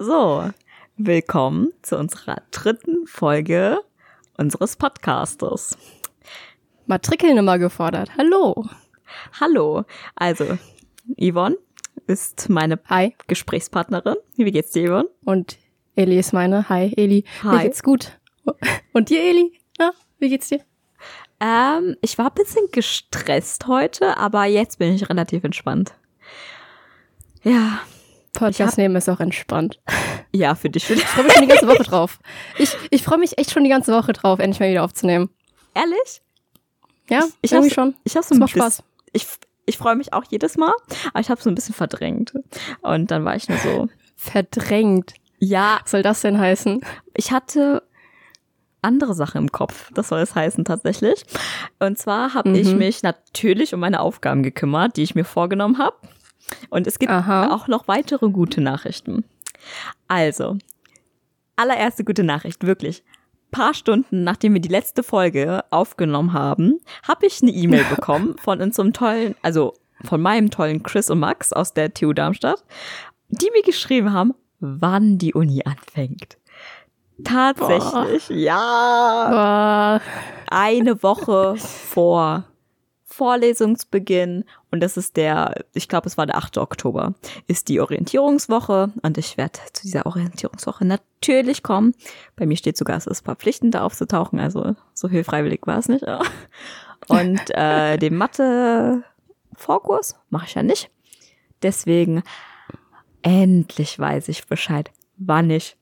So, willkommen zu unserer dritten Folge unseres Podcastes. Matrikelnummer gefordert. Hallo. Hallo. Also, Yvonne ist meine Hi. Gesprächspartnerin. Wie geht's dir, Yvonne? Und Eli ist meine. Hi, Eli. Hi. Mir geht's gut. Und dir, Eli? Na, wie geht's dir? Ähm, ich war ein bisschen gestresst heute, aber jetzt bin ich relativ entspannt. Ja, Podcast nehmen ist auch entspannt. ja, für dich. Ich freue mich schon die ganze Woche drauf. Ich, ich freue mich echt schon die ganze Woche drauf, endlich mal wieder aufzunehmen. Ehrlich? Ja, Ich irgendwie hab's- schon. Ich hab's ein macht bisschen- Spaß. Ich, ich freue mich auch jedes Mal, aber ich habe so ein bisschen verdrängt. Und dann war ich nur so, Verdrängt. ja, Was soll das denn heißen? ich hatte andere Sachen im Kopf. Das soll es heißen tatsächlich. Und zwar habe ich Mhm. mich natürlich um meine Aufgaben gekümmert, die ich mir vorgenommen habe. Und es gibt Aha. auch noch weitere gute Nachrichten. Also, allererste gute Nachricht, wirklich. Paar Stunden nachdem wir die letzte Folge aufgenommen haben, habe ich eine E-Mail bekommen von unserem tollen, also von meinem tollen Chris und Max aus der TU Darmstadt, die mir geschrieben haben, wann die Uni anfängt. Tatsächlich, ja. Boah. Eine Woche vor Vorlesungsbeginn und das ist der, ich glaube, es war der 8. Oktober, ist die Orientierungswoche und ich werde zu dieser Orientierungswoche natürlich kommen. Bei mir steht sogar, es ist verpflichtend, da aufzutauchen, also so viel freiwillig war es nicht. Und äh, den Mathe-Vorkurs mache ich ja nicht. Deswegen endlich weiß ich Bescheid, wann ich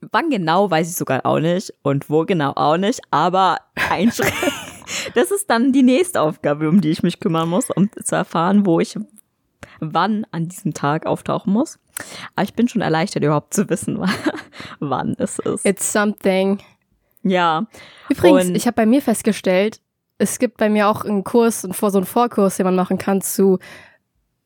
Wann genau, weiß ich sogar auch nicht. Und wo genau auch nicht. Aber ein Schritt. Das ist dann die nächste Aufgabe, um die ich mich kümmern muss, um zu erfahren, wo ich wann an diesem Tag auftauchen muss. Aber ich bin schon erleichtert, überhaupt zu wissen, wann es ist. It's something. Ja. Übrigens, Und- ich habe bei mir festgestellt, es gibt bei mir auch einen Kurs, und vor so einen Vorkurs, den man machen kann zu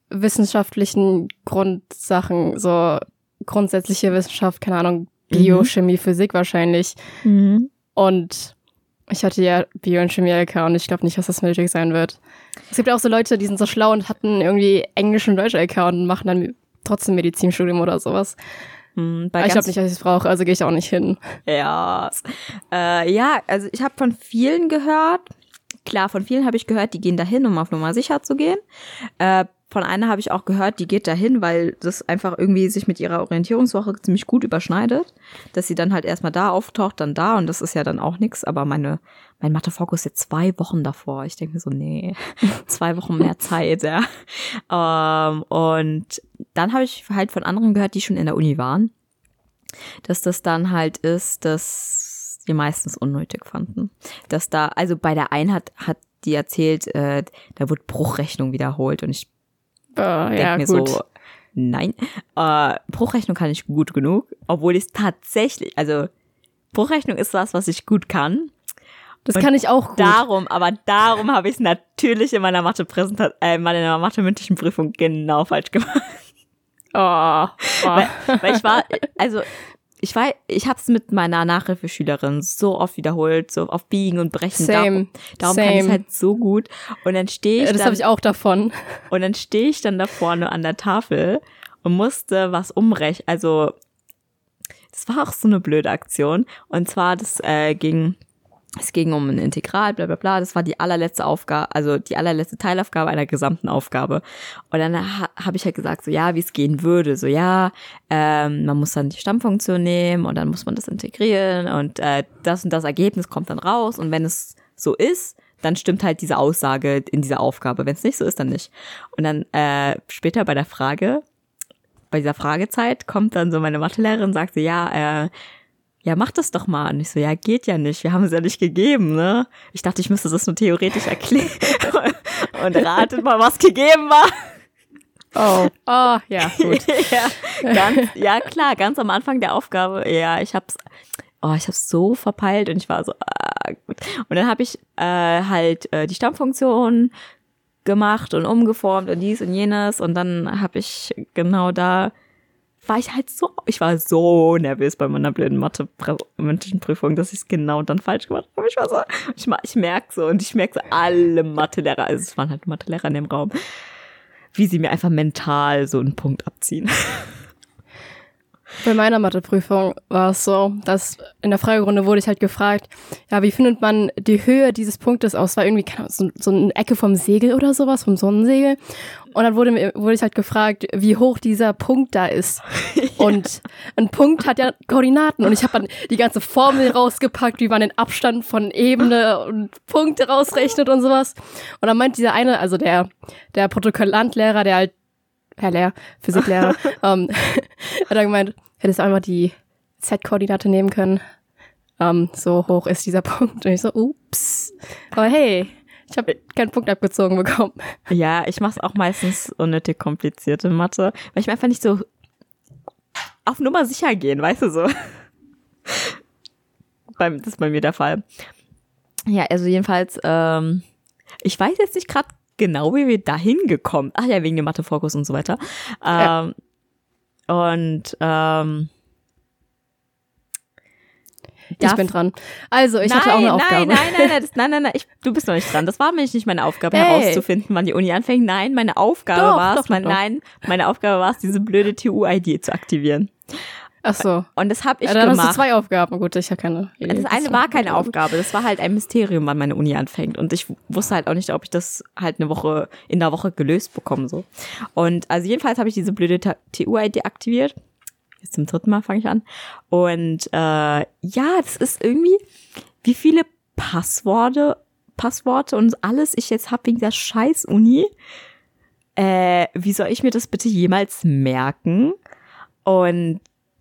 wissenschaftlichen Grundsachen, so grundsätzliche Wissenschaft, keine Ahnung, Bio, Chemie, Physik wahrscheinlich. Mhm. Und ich hatte ja Bio- und Chemie-LK und ich glaube nicht, dass das nötig sein wird. Es gibt ja auch so Leute, die sind so schlau und hatten irgendwie Englisch und Deutsch-LK und machen dann trotzdem Medizinstudium oder sowas. Bei Aber ich glaube nicht, dass ich es brauche, also gehe ich auch nicht hin. Ja, äh, ja, also ich habe von vielen gehört. Klar, von vielen habe ich gehört, die gehen dahin, um auf Nummer sicher zu gehen. Äh, von einer habe ich auch gehört, die geht dahin, weil das einfach irgendwie sich mit ihrer Orientierungswoche ziemlich gut überschneidet, dass sie dann halt erstmal da auftaucht, dann da und das ist ja dann auch nix. Aber meine mein Mathe-Fokus ist jetzt zwei Wochen davor. Ich denke mir so, nee, zwei Wochen mehr Zeit, ja. Ähm, und dann habe ich halt von anderen gehört, die schon in der Uni waren dass das dann halt ist, dass die meistens unnötig fanden. Dass da, also bei der einen hat, hat die erzählt, äh, da wird Bruchrechnung wiederholt und ich Äh, denke ja, mir gut. so, nein, äh, Bruchrechnung kann ich gut genug, obwohl ich es tatsächlich, also Bruchrechnung ist was, was ich gut kann. das und kann ich auch gut. Darum, aber darum habe ich es natürlich in meiner Mathe-Präsentation, äh, in meiner Mathe-mündlichen Prüfung genau falsch gemacht. Oh, oh. weil, weil ich war, also ich war, ich habe es mit meiner Nachhilfeschülerin so oft wiederholt, so auf Biegen und Brechen. Same, Darum, darum kann ich same. halt so gut. Und dann stehe ich, das dann, habe ich auch davon. und dann stehe ich dann da vorne an der Tafel und musste was umrechnen. Also das war auch so eine blöde Aktion. Und zwar, das äh, ging, es ging um ein Integral, bla bla bla. Das war die allerletzte Aufgabe, also die allerletzte Teilaufgabe einer gesamten Aufgabe. Und dann ha habe ich halt gesagt, so ja, wie es gehen würde. So ja, ähm, man muss dann die Stammfunktion nehmen und dann muss man das integrieren und äh, das und das Ergebnis kommt dann raus. Und wenn es so ist, dann stimmt halt diese Aussage in dieser Aufgabe. Wenn es nicht so ist, dann nicht. Und dann äh, später bei der Frage, bei dieser Fragezeit kommt dann so meine Mathelehrerin und sagt so, ja, äh, ja, mach das doch mal. Und ich so, ja, geht ja nicht. Wir haben es ja nicht gegeben, ne? Ich dachte, ich müsste das nur theoretisch erklären. und ratet mal, was gegeben war. Oh, oh, ja, gut. ja, ganz, ja, klar, ganz am Anfang der Aufgabe, ja, ich hab's, oh, ich hab's so verpeilt und ich war so, ah, gut. Und dann habe ich äh, halt äh, die Stammfunktion gemacht und umgeformt und dies und jenes und dann habe ich genau da war ich halt so, ich war so nervös bei meiner blöden Mathe mündlichen Prüfung, dass ich es genau dann falsch gemacht habe. Ich war so, ich, ich merke so und ich merke so alle Mathelehrer, also es waren halt Mathelehrer in dem Raum, wie sie mir einfach mental so einen Punkt abziehen. Bei meiner Matheprüfung war es so, dass in der Fragerunde wurde ich halt gefragt, ja, wie findet man die Höhe dieses Punktes aus? War irgendwie keine Ahnung, so, so eine Ecke vom Segel oder sowas, vom Sonnensegel. Und dann wurde, mir, wurde ich halt gefragt, wie hoch dieser Punkt da ist. Und ein Punkt hat ja Koordinaten. Und ich habe dann die ganze Formel rausgepackt, wie man den Abstand von Ebene und Punkte rausrechnet und sowas. Und dann meint dieser eine, also der, der Protokollantlehrer, der halt Herr Lehr, Physiklehrer, ähm, hat er gemeint, hättest du einmal die Z-Koordinate nehmen können. Ähm, so hoch ist dieser Punkt. Und ich so, ups. Aber hey, ich habe keinen Punkt abgezogen bekommen. Ja, ich mache es auch meistens unnötig komplizierte Mathe, weil ich mir einfach nicht so auf Nummer sicher gehen, weißt du so. Das ist bei mir der Fall. Ja, also jedenfalls, ähm, ich weiß jetzt nicht gerade genau, wie wir da hingekommen. Ach ja, wegen dem Mathe-Fokus und so weiter. Ähm, ja. Und ähm, ich bin dran. Also, ich nein, hatte auch eine Aufgabe. Nein, nein, nein, nein, das, nein, nein, nein, ich, du bist noch nicht dran. Das war nämlich nicht meine Aufgabe, hey. herauszufinden, wann die Uni anfängt. Nein, meine Aufgabe war es, mein, nein, meine Aufgabe war es, diese blöde TU-ID zu aktivieren. Ach so. Und das habe ich ja, dann gemacht. Hast du zwei Aufgaben. Gut, ich habe keine. Das eine war keine Aufgabe. Das war halt ein Mysterium, wann meine Uni anfängt. Und ich wusste halt auch nicht, ob ich das halt eine Woche in der Woche gelöst bekomme so. Und also jedenfalls habe ich diese blöde TU-ID aktiviert. Jetzt zum dritten Mal fange ich an. Und äh, ja, das ist irgendwie, wie viele Passworte, Passworte und alles ich jetzt habe wegen der Scheiß-Uni. Äh, wie soll ich mir das bitte jemals merken? Und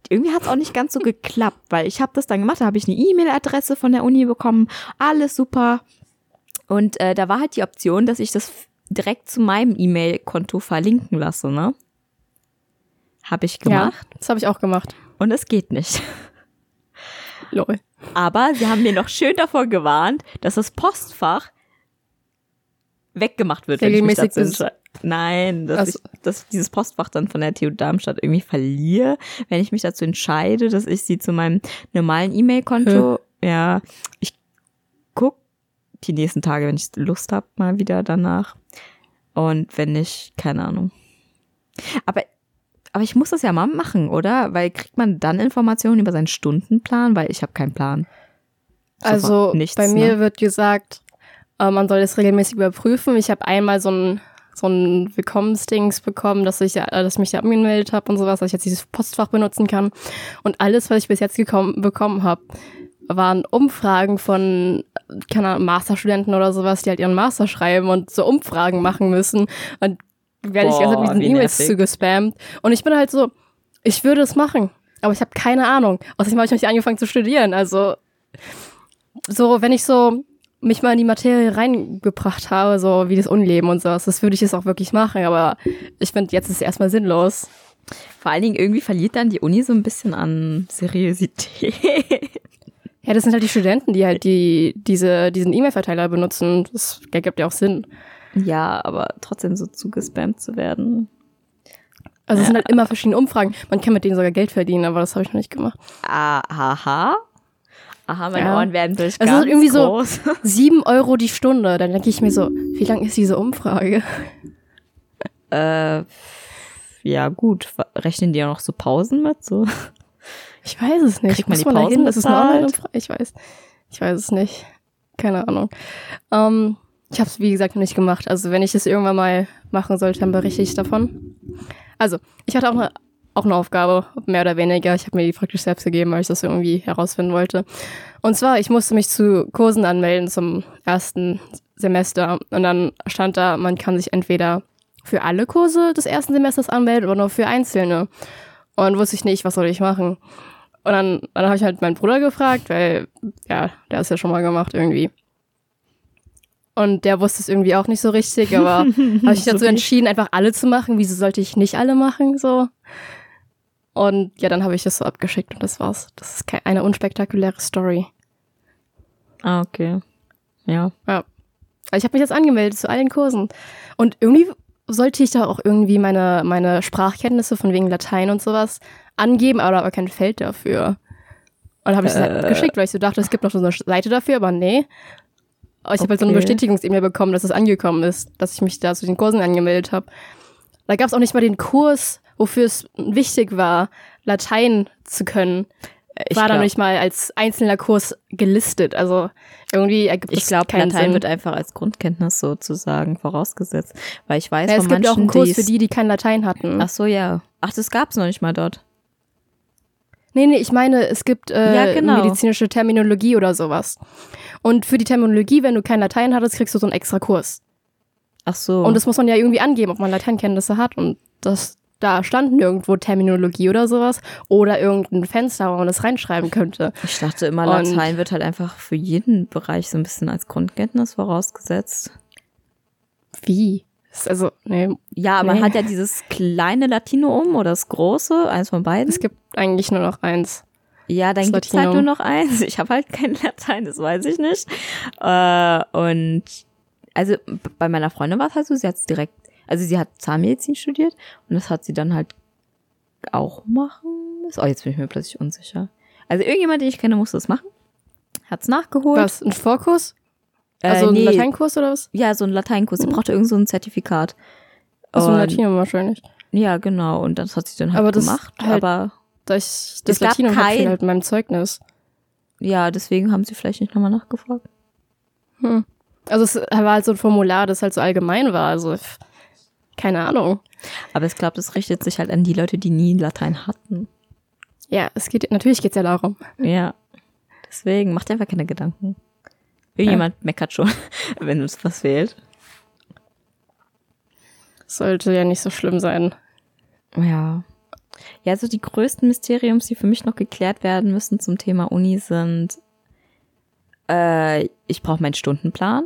irgendwie hat es auch nicht ganz so geklappt, weil ich habe das dann gemacht, da habe ich eine E-Mail-Adresse von der Uni bekommen, alles super. Und äh, da war halt die Option, dass ich das direkt zu meinem E-Mail-Konto verlinken lasse, ne? Habe ich gemacht. Ja, das habe ich auch gemacht. Und es geht nicht. Lol. Aber sie haben mir noch schön davor gewarnt, dass das Postfach weggemacht wird, wenn ich mich dazu entscheide. Nein, dass also. ich dass dieses Postfach dann von der TU Darmstadt irgendwie verliere, wenn ich mich dazu entscheide, dass ich sie zu meinem normalen E-Mail-Konto, ja, ich guck die nächsten Tage, wenn ich Lust habe, mal wieder danach. Und wenn nicht, keine Ahnung. Aber aber ich muss das ja mal machen, oder? Weil kriegt man dann Informationen über seinen Stundenplan? Weil ich habe keinen Plan. Also nichts, bei mir ne? wird gesagt, äh, man soll das regelmäßig überprüfen. Ich habe einmal so ein so ein Willkommensdings bekommen, dass ich, äh, dass ich mich da angemeldet habe und sowas, dass ich jetzt dieses Postfach benutzen kann. Und alles, was ich bis jetzt gekommen, bekommen habe, waren Umfragen von, keine Ahnung, Masterstudenten oder sowas, die halt ihren Master schreiben und so Umfragen machen müssen. Und werde ich also mit diesen E-Mails zugespammt. Und ich bin halt so, ich würde es machen, aber ich habe keine Ahnung. Außerdem habe ich nicht angefangen zu studieren. Also so, wenn ich so mich mal in die Materie reingebracht habe, so wie das Unleben und sowas, das würde ich jetzt auch wirklich machen, aber ich finde, jetzt ist es erstmal sinnlos. Vor allen Dingen irgendwie verliert dann die Uni so ein bisschen an Seriosität. Ja, das sind halt die Studenten, die halt die, diese, diesen E-Mail-Verteiler benutzen. Das ergibt ja auch Sinn. Ja, aber trotzdem so zugespammt zu werden. Also es sind halt immer verschiedene Umfragen. Man kann mit denen sogar Geld verdienen, aber das habe ich noch nicht gemacht. Aha. Aha, meine ja. Ohren werden durch. Also irgendwie groß. so sieben Euro die Stunde. Dann denke ich mir so, wie lang ist diese Umfrage? Äh, ja gut. Rechnen die auch noch so Pausen mit? So? Ich weiß es nicht. Kriegt man Muss die man Pausen Das ist eine Online-Umfrage. Ich weiß. Ich weiß es nicht. Keine Ahnung. Ähm, ich habe es wie gesagt noch nicht gemacht. Also wenn ich es irgendwann mal machen sollte, dann berichte ich davon. Also ich hatte auch eine auch eine Aufgabe, mehr oder weniger. Ich habe mir die praktisch selbst gegeben, weil ich das irgendwie herausfinden wollte. Und zwar, ich musste mich zu Kursen anmelden zum ersten Semester. Und dann stand da, man kann sich entweder für alle Kurse des ersten Semesters anmelden oder nur für einzelne. Und wusste ich nicht, was soll ich machen. Und dann, dann habe ich halt meinen Bruder gefragt, weil, ja, der ist ja schon mal gemacht irgendwie. Und der wusste es irgendwie auch nicht so richtig, aber habe ich dazu entschieden, einfach alle zu machen. Wieso sollte ich nicht alle machen? So. Und ja, dann habe ich das so abgeschickt und das war's. Das ist eine unspektakuläre Story. Ah, okay. Ja. Ja. Also ich habe mich jetzt angemeldet zu allen Kursen. Und irgendwie sollte ich da auch irgendwie meine, meine Sprachkenntnisse von wegen Latein und sowas angeben, aber da war kein Feld dafür. Und dann habe ich es halt äh. geschickt, weil ich so dachte, es gibt noch so eine Seite dafür, aber nee. Aber ich okay. habe halt so eine Bestätigungs-E-Mail bekommen, dass es angekommen ist, dass ich mich da zu den Kursen angemeldet habe. Da gab es auch nicht mal den Kurs, wofür es wichtig war, Latein zu können, Ich war da glaub- nicht mal als einzelner Kurs gelistet. Also irgendwie ergibt Ich es glaube, keinen Latein Sinn. wird einfach als Grundkenntnis sozusagen vorausgesetzt. Weil ich weiß ja, es von gibt ja auch manchen, einen Kurs für die, die kein Latein hatten. Ach so, ja. Ach, das gab's noch nicht mal dort. Nee, nee, ich meine, es gibt äh, Ja, genau. medizinische Terminologie oder sowas. Und für die Terminologie, wenn du kein Latein hattest, kriegst du so einen extra Kurs. Ach so. Und das muss man ja irgendwie angeben, ob man Lateinkenntnisse hat. Und das, da stand nirgendwo Terminologie oder sowas. Oder irgendein Fenster, wo man das reinschreiben könnte. ich dachte immer, Und- Latein wird halt einfach für jeden Bereich so ein bisschen als Grundkenntnis vorausgesetzt. Wie? Also, nee, Ja, aber Nee. hat ja dieses kleine Latinum oder das große, eins von beiden. es gibt eigentlich nur noch eins. Ja, dann Das gibt's halt Latinum. nur noch eins. Ich habe halt kein Latein, das weiß ich nicht. Äh, und also bei meiner Freundin war es halt so, sie hat's direkt, also sie hat Zahnmedizin studiert und das hat sie dann halt auch machen müssen. Oh, jetzt bin ich mir plötzlich unsicher. Also irgendjemand, den ich kenne, musste das machen. Hat's nachgeholt. Was? Ein Vorkurs? Äh, Also nee, ein Lateinkurs oder was? Ja, so ein Lateinkurs. Sie brauchte irgend so ein Zertifikat. Also ein Latinum wahrscheinlich. Ja, genau. Und das hat sie dann halt Aber gemacht. halt- aber Da ich das Latinum kein- halt in meinem Zeugnis. ja, deswegen haben sie vielleicht nicht nochmal nachgefragt. Hm. Also es war halt so ein Formular, das halt so allgemein war. Also keine Ahnung. Aber ich glaube, das richtet sich halt an die Leute, die nie Latein hatten. Ja, es geht natürlich geht's ja darum. Ja. Deswegen macht einfach keine Gedanken. Irgendjemand meckert schon, wenn uns was fehlt. Sollte ja nicht so schlimm sein. Ja. Ja, so die größten Mysteriums, die für mich noch geklärt werden müssen zum Thema Uni sind, äh, ich brauche meinen Stundenplan.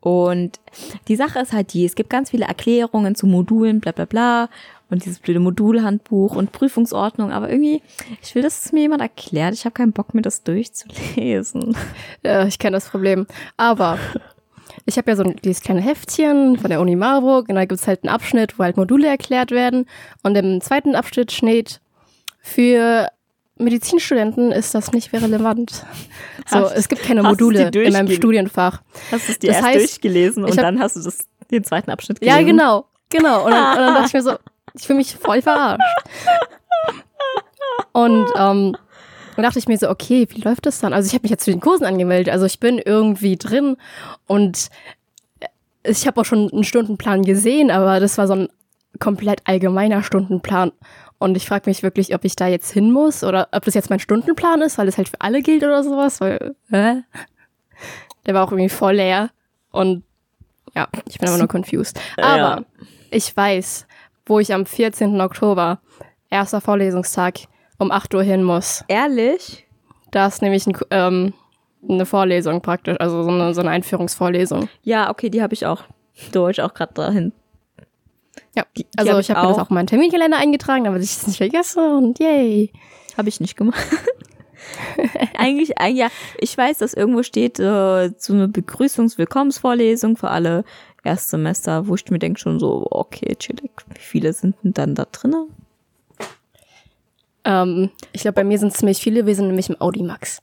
Und die Sache ist halt die, es gibt ganz viele Erklärungen zu Modulen, bla bla bla, und dieses blöde Modulhandbuch und Prüfungsordnung, aber irgendwie, ich will, dass es mir jemand erklärt. Ich habe keinen Bock, mir das durchzulesen. Ja, ich kenne das Problem. Aber ich habe ja so ein, dieses kleine Heftchen von der Uni Marburg und da gibt's halt einen Abschnitt, wo halt Module erklärt werden. Und im zweiten Abschnitt steht, für Medizinstudenten ist das nicht mehr relevant. So, Hast- es gibt keine Module in meinem Studienfach. Hast du es dir Das erst heißt, durchgelesen und hab- dann hast du das, den zweiten Abschnitt gelesen? Ja, genau, genau. Und dann, und dann dachte ich mir so, ich fühle mich voll verarscht. Und ähm, dann dachte ich mir so, okay, wie läuft das dann? Also ich habe mich jetzt zu den Kursen angemeldet, also ich bin irgendwie drin und ich habe auch schon einen Stundenplan gesehen, aber das war so ein komplett allgemeiner Stundenplan. Und ich frage mich wirklich, ob ich da jetzt hin muss oder ob das jetzt mein Stundenplan ist, weil es halt für alle gilt oder sowas, weil, hä? Der war auch irgendwie voll leer. Und ja, ich bin aber nur confused. Aber Ja. ich weiß, wo ich am 14. Oktober, erster Vorlesungstag, um 8 Uhr hin muss. Ehrlich? Da ist nämlich ein, ähm, eine Vorlesung praktisch, also so eine, so eine Einführungsvorlesung. Ja, okay, die habe ich auch. Deutsch auch gerade dahin. Ja, Die- die also hab ich habe mir das auch. auch in meinen Terminkalender eingetragen, damit ich es nicht vergesse und yay. Habe ich nicht gemacht. eigentlich, ein- ja, ich weiß, dass irgendwo steht äh, so eine Begrüßungs-Willkommensvorlesung für alle Erstsemester, wo ich mir denke schon so, okay, chillig, wie viele sind denn dann da drinnen? Ähm, ich glaube, bei mir sind es ziemlich viele, wir sind nämlich im Audimax.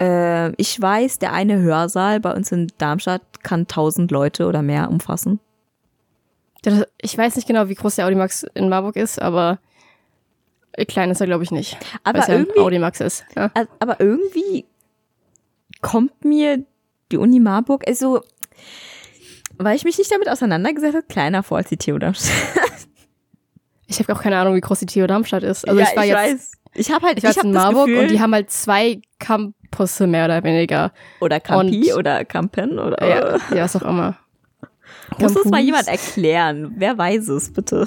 Äh, ich weiß, der eine Hörsaal bei uns in Darmstadt kann 1000 Leute oder mehr umfassen. Ich weiß nicht genau, wie groß der Audimax in Marburg ist, aber klein ist er, glaube ich, nicht. Aber ja irgendwie- Audimax ist. Ja. Aber irgendwie kommt mir die Uni Marburg, also, weil ich mich nicht damit auseinandergesetzt habe, kleiner vor als die TU Darmstadt. Ich habe auch keine Ahnung, wie groß die TU Darmstadt ist. Also ich war jetzt, weiß. Ich habe halt, ich war ich jetzt habe in Marburg Gefühl, und die haben halt zwei Campusse mehr oder weniger. oder Campi und- oder Campen oder Ja, ja, was auch immer. muss das mal Campus. jemand erklären? Wer weiß es bitte?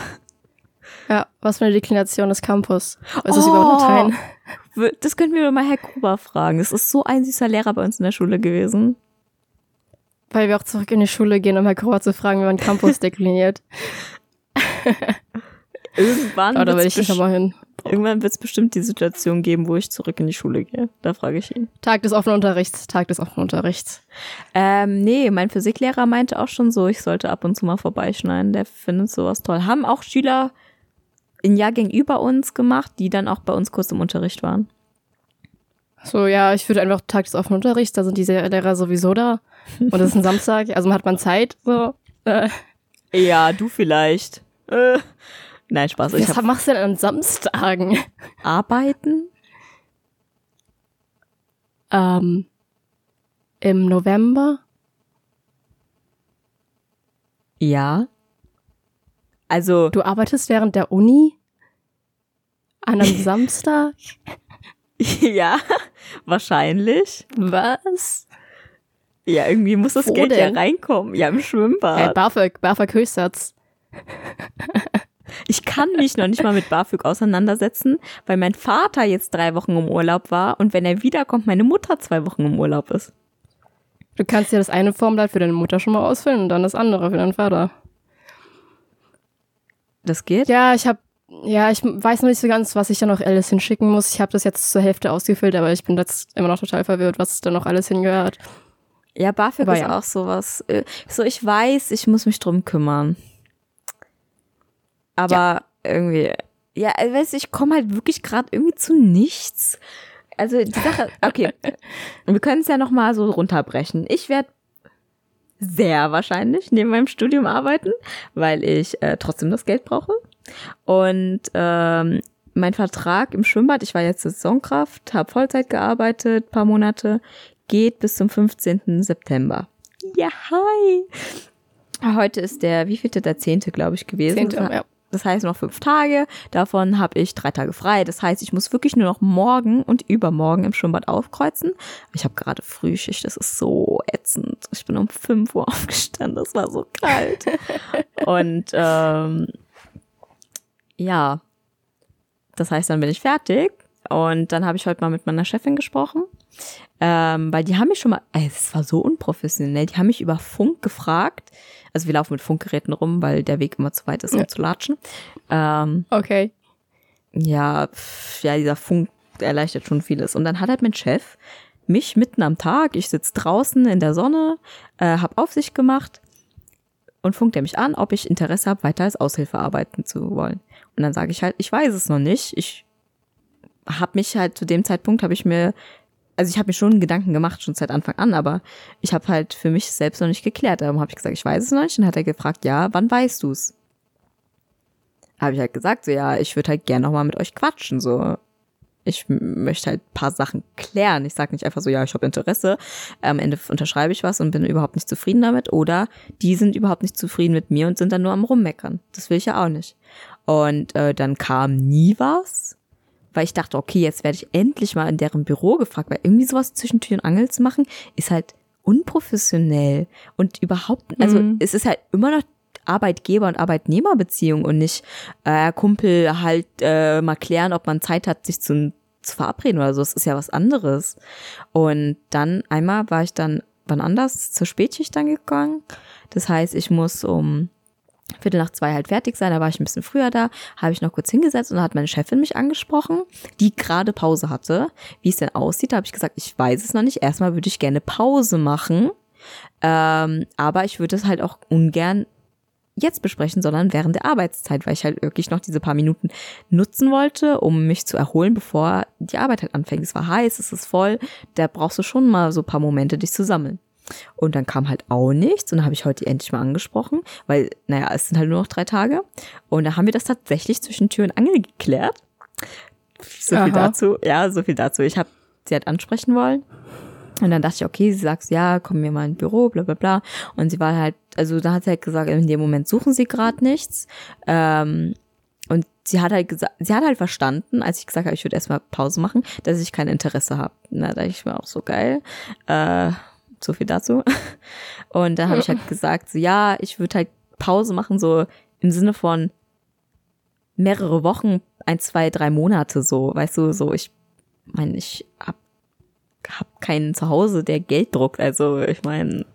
Ja, was für eine Deklination des Campus? Ist Oh. überhaupt Latein? Das könnten wir mal Herr Gruber fragen. Das ist so ein süßer Lehrer bei uns in der Schule gewesen. Weil wir auch zurück in die Schule gehen, um Herr Kroer zu fragen, wie man Campus dekliniert. Irgendwann irgendwann wird es bestimmt die Situation geben, wo ich zurück in die Schule gehe. Da frage ich ihn. Tag des offenen Unterrichts, Tag des offenen Unterrichts. Ähm, nee, mein Physiklehrer meinte auch schon so, ich sollte ab und zu mal vorbeischneiden. Der findet sowas toll. Haben auch Schüler in Jahrgängen über uns gemacht, die dann auch bei uns kurz im Unterricht waren. So, ja, ich würde einfach Tag des offenen Unterrichts, da sind diese Lehrer sowieso da. Und es ist ein Samstag, also hat man Zeit. So. Äh, Ja, du vielleicht. Äh, nein, Spaß. Was hab machst du denn an Samstagen? arbeiten. Ähm, Im November? Ja. Also, Du arbeitest während der Uni? An einem Samstag? ja, wahrscheinlich. Was? Ja, irgendwie muss das Wo Geld denn? ja reinkommen. Ja, im Schwimmbad. Hey, BAföG, BAföG Höchstsatz. Ich kann mich noch nicht mal mit BAföG auseinandersetzen, weil mein Vater jetzt drei Wochen im Urlaub war und wenn er wiederkommt, meine Mutter zwei Wochen im Urlaub ist. Du kannst dir das eine Formular für deine Mutter schon mal ausfüllen und dann das andere für deinen Vater. Das geht? Ja, ich habe ja, ich weiß noch nicht so ganz, was ich da noch alles hinschicken muss. Ich habe das jetzt zur Hälfte ausgefüllt, aber ich bin jetzt immer noch total verwirrt, was da noch alles hingehört. Ja, BAföG Aber ist ja. auch sowas. äh, So, ich weiß, ich muss mich drum kümmern. Aber irgendwie, ja, also, weißt du, ich komme halt wirklich gerade irgendwie zu nichts. Also die Sache, okay, wir können es ja noch mal so runterbrechen. Ich werde sehr wahrscheinlich neben meinem Studium arbeiten, weil ich äh, trotzdem das Geld brauche. Und ähm, mein Vertrag im Schwimmbad, ich war jetzt Saisonkraft, habe Vollzeit gearbeitet, paar Monate, geht bis zum 15. September. Ja, hi. Heute ist der, wie vielte, der zehnte, glaube ich, gewesen. Zehnte, ja. Das heißt noch fünf Tage. Davon habe ich drei Tage frei. Das heißt, ich muss wirklich nur noch morgen und übermorgen im Schwimmbad aufkreuzen. Ich habe gerade Frühschicht. Das ist so ätzend. Ich bin um fünf Uhr aufgestanden. Das war so kalt. und ähm, ja, das heißt, dann bin ich fertig. Und dann habe ich heute mal mit meiner Chefin gesprochen. Ähm, weil die haben mich schon mal, es war so unprofessionell, die haben mich über Funk gefragt. Also wir laufen mit Funkgeräten rum, weil der Weg immer zu weit ist, um Ja. zu latschen. Ähm, Okay. ja, pf, ja, dieser Funk erleichtert schon vieles. Und dann hat halt mein Chef mich mitten am Tag, ich sitz draußen in der Sonne, äh, hab Aufsicht gemacht und funkt er mich an, ob ich Interesse habe, weiter als Aushilfe arbeiten zu wollen. Und dann sage ich halt, ich weiß es noch nicht. Ich habe mich halt zu dem Zeitpunkt habe ich mir also ich habe mir schon Gedanken gemacht schon seit Anfang an, aber ich habe halt für mich selbst noch nicht geklärt. Darum habe ich gesagt, ich weiß es noch nicht. Dann hat er gefragt, ja, wann weißt du's? Habe ich halt gesagt, so ja, ich würde halt gerne noch mal mit euch quatschen, so. Ich möchte halt ein paar Sachen klären. Ich sage nicht einfach so, ja, ich habe Interesse. Am Ende unterschreibe ich was und bin überhaupt nicht zufrieden damit. Oder die sind überhaupt nicht zufrieden mit mir und sind dann nur am Rummeckern. Das will ich ja auch nicht. Und äh, dann kam nie was weil ich dachte, okay, jetzt werde ich endlich mal in deren Büro gefragt, weil irgendwie sowas zwischen Tür und Angel zu machen, ist halt unprofessionell und überhaupt, also Mhm. es ist halt immer noch Arbeitgeber- und Arbeitnehmerbeziehung und nicht äh, Kumpel halt äh, mal klären, ob man Zeit hat, sich zu, zu verabreden oder so. Das ist ja was anderes. Und dann einmal war ich dann wann anders zur Spätschicht dann gegangen. Das heißt, ich muss um Viertel nach zwei halt fertig sein, da war ich ein bisschen früher da, habe ich noch kurz hingesetzt und da hat meine Chefin mich angesprochen, die gerade Pause hatte, wie es denn aussieht. Da habe ich gesagt, ich weiß es noch nicht. Erstmal würde ich gerne Pause machen, ähm, aber ich würde es halt auch ungern jetzt besprechen, sondern während der Arbeitszeit, weil ich halt wirklich noch diese paar Minuten nutzen wollte, um mich zu erholen, bevor die Arbeit halt anfängt. Es war heiß, es ist voll, da brauchst du schon mal so paar Momente, dich zu sammeln. Und dann kam halt auch nichts und dann habe ich heute endlich mal angesprochen, weil, naja, es sind halt nur noch drei Tage. Und da haben wir das tatsächlich zwischen Tür und Angel geklärt. So viel Aha. dazu. Ja, so viel dazu. Ich habe sie halt ansprechen wollen. Und dann dachte ich, okay, sie sagt, ja, komm mir mal ins Büro, bla bla bla. Und sie war halt, also da hat sie halt gesagt, in dem Moment suchen sie gerade nichts. Ähm, und sie hat halt gesagt, sie hat halt verstanden, als ich gesagt habe, ich würde erstmal Pause machen, dass ich kein Interesse habe. Na, da dachte ich mir auch so geil. Äh, so viel dazu. Und dann habe ich halt gesagt, so ja, ich würde halt Pause machen, so im Sinne von mehrere Wochen, ein, zwei, drei Monate so, weißt du, so ich meine, ich hab, hab keinen Zuhause, der Geld druckt, also ich meine,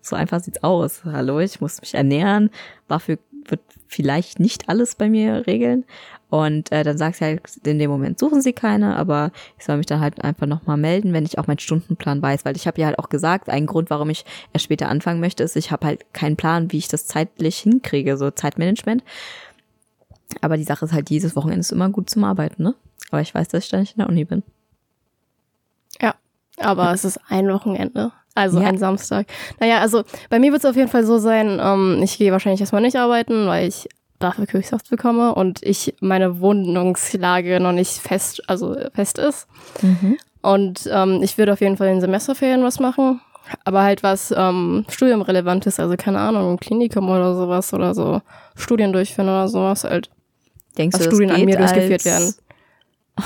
so einfach sieht's aus. Hallo, ich muss mich ernähren, dafür wird vielleicht nicht alles bei mir regeln. Und äh, dann sagt sie halt, in dem Moment suchen sie keine, aber ich soll mich dann halt einfach nochmal melden, wenn ich auch meinen Stundenplan weiß, weil ich habe ja halt auch gesagt, ein Grund, warum ich erst später anfangen möchte, ist, ich habe halt keinen Plan, wie ich das zeitlich hinkriege, so Zeitmanagement. Aber die Sache ist halt, dieses Wochenende ist immer gut zum Arbeiten, ne? Aber ich weiß, dass ich da nicht in der Uni bin. Ja. Aber es ist ein Wochenende. Also Ja. ein Samstag. Naja, also bei mir wird es auf jeden Fall so sein, ähm, ich gehe wahrscheinlich erstmal nicht arbeiten, weil ich dafür Kirchsaft bekomme und ich meine Wohnungslage noch nicht fest, also fest ist. Mhm. Und ähm, ich würde auf jeden Fall in den Semesterferien was machen. Aber halt was ähm, studiumrelevantes, also keine Ahnung, ein Klinikum oder sowas oder so Studien durchführen oder sowas halt. Denkst Was du, Studien an mir durchgeführt als-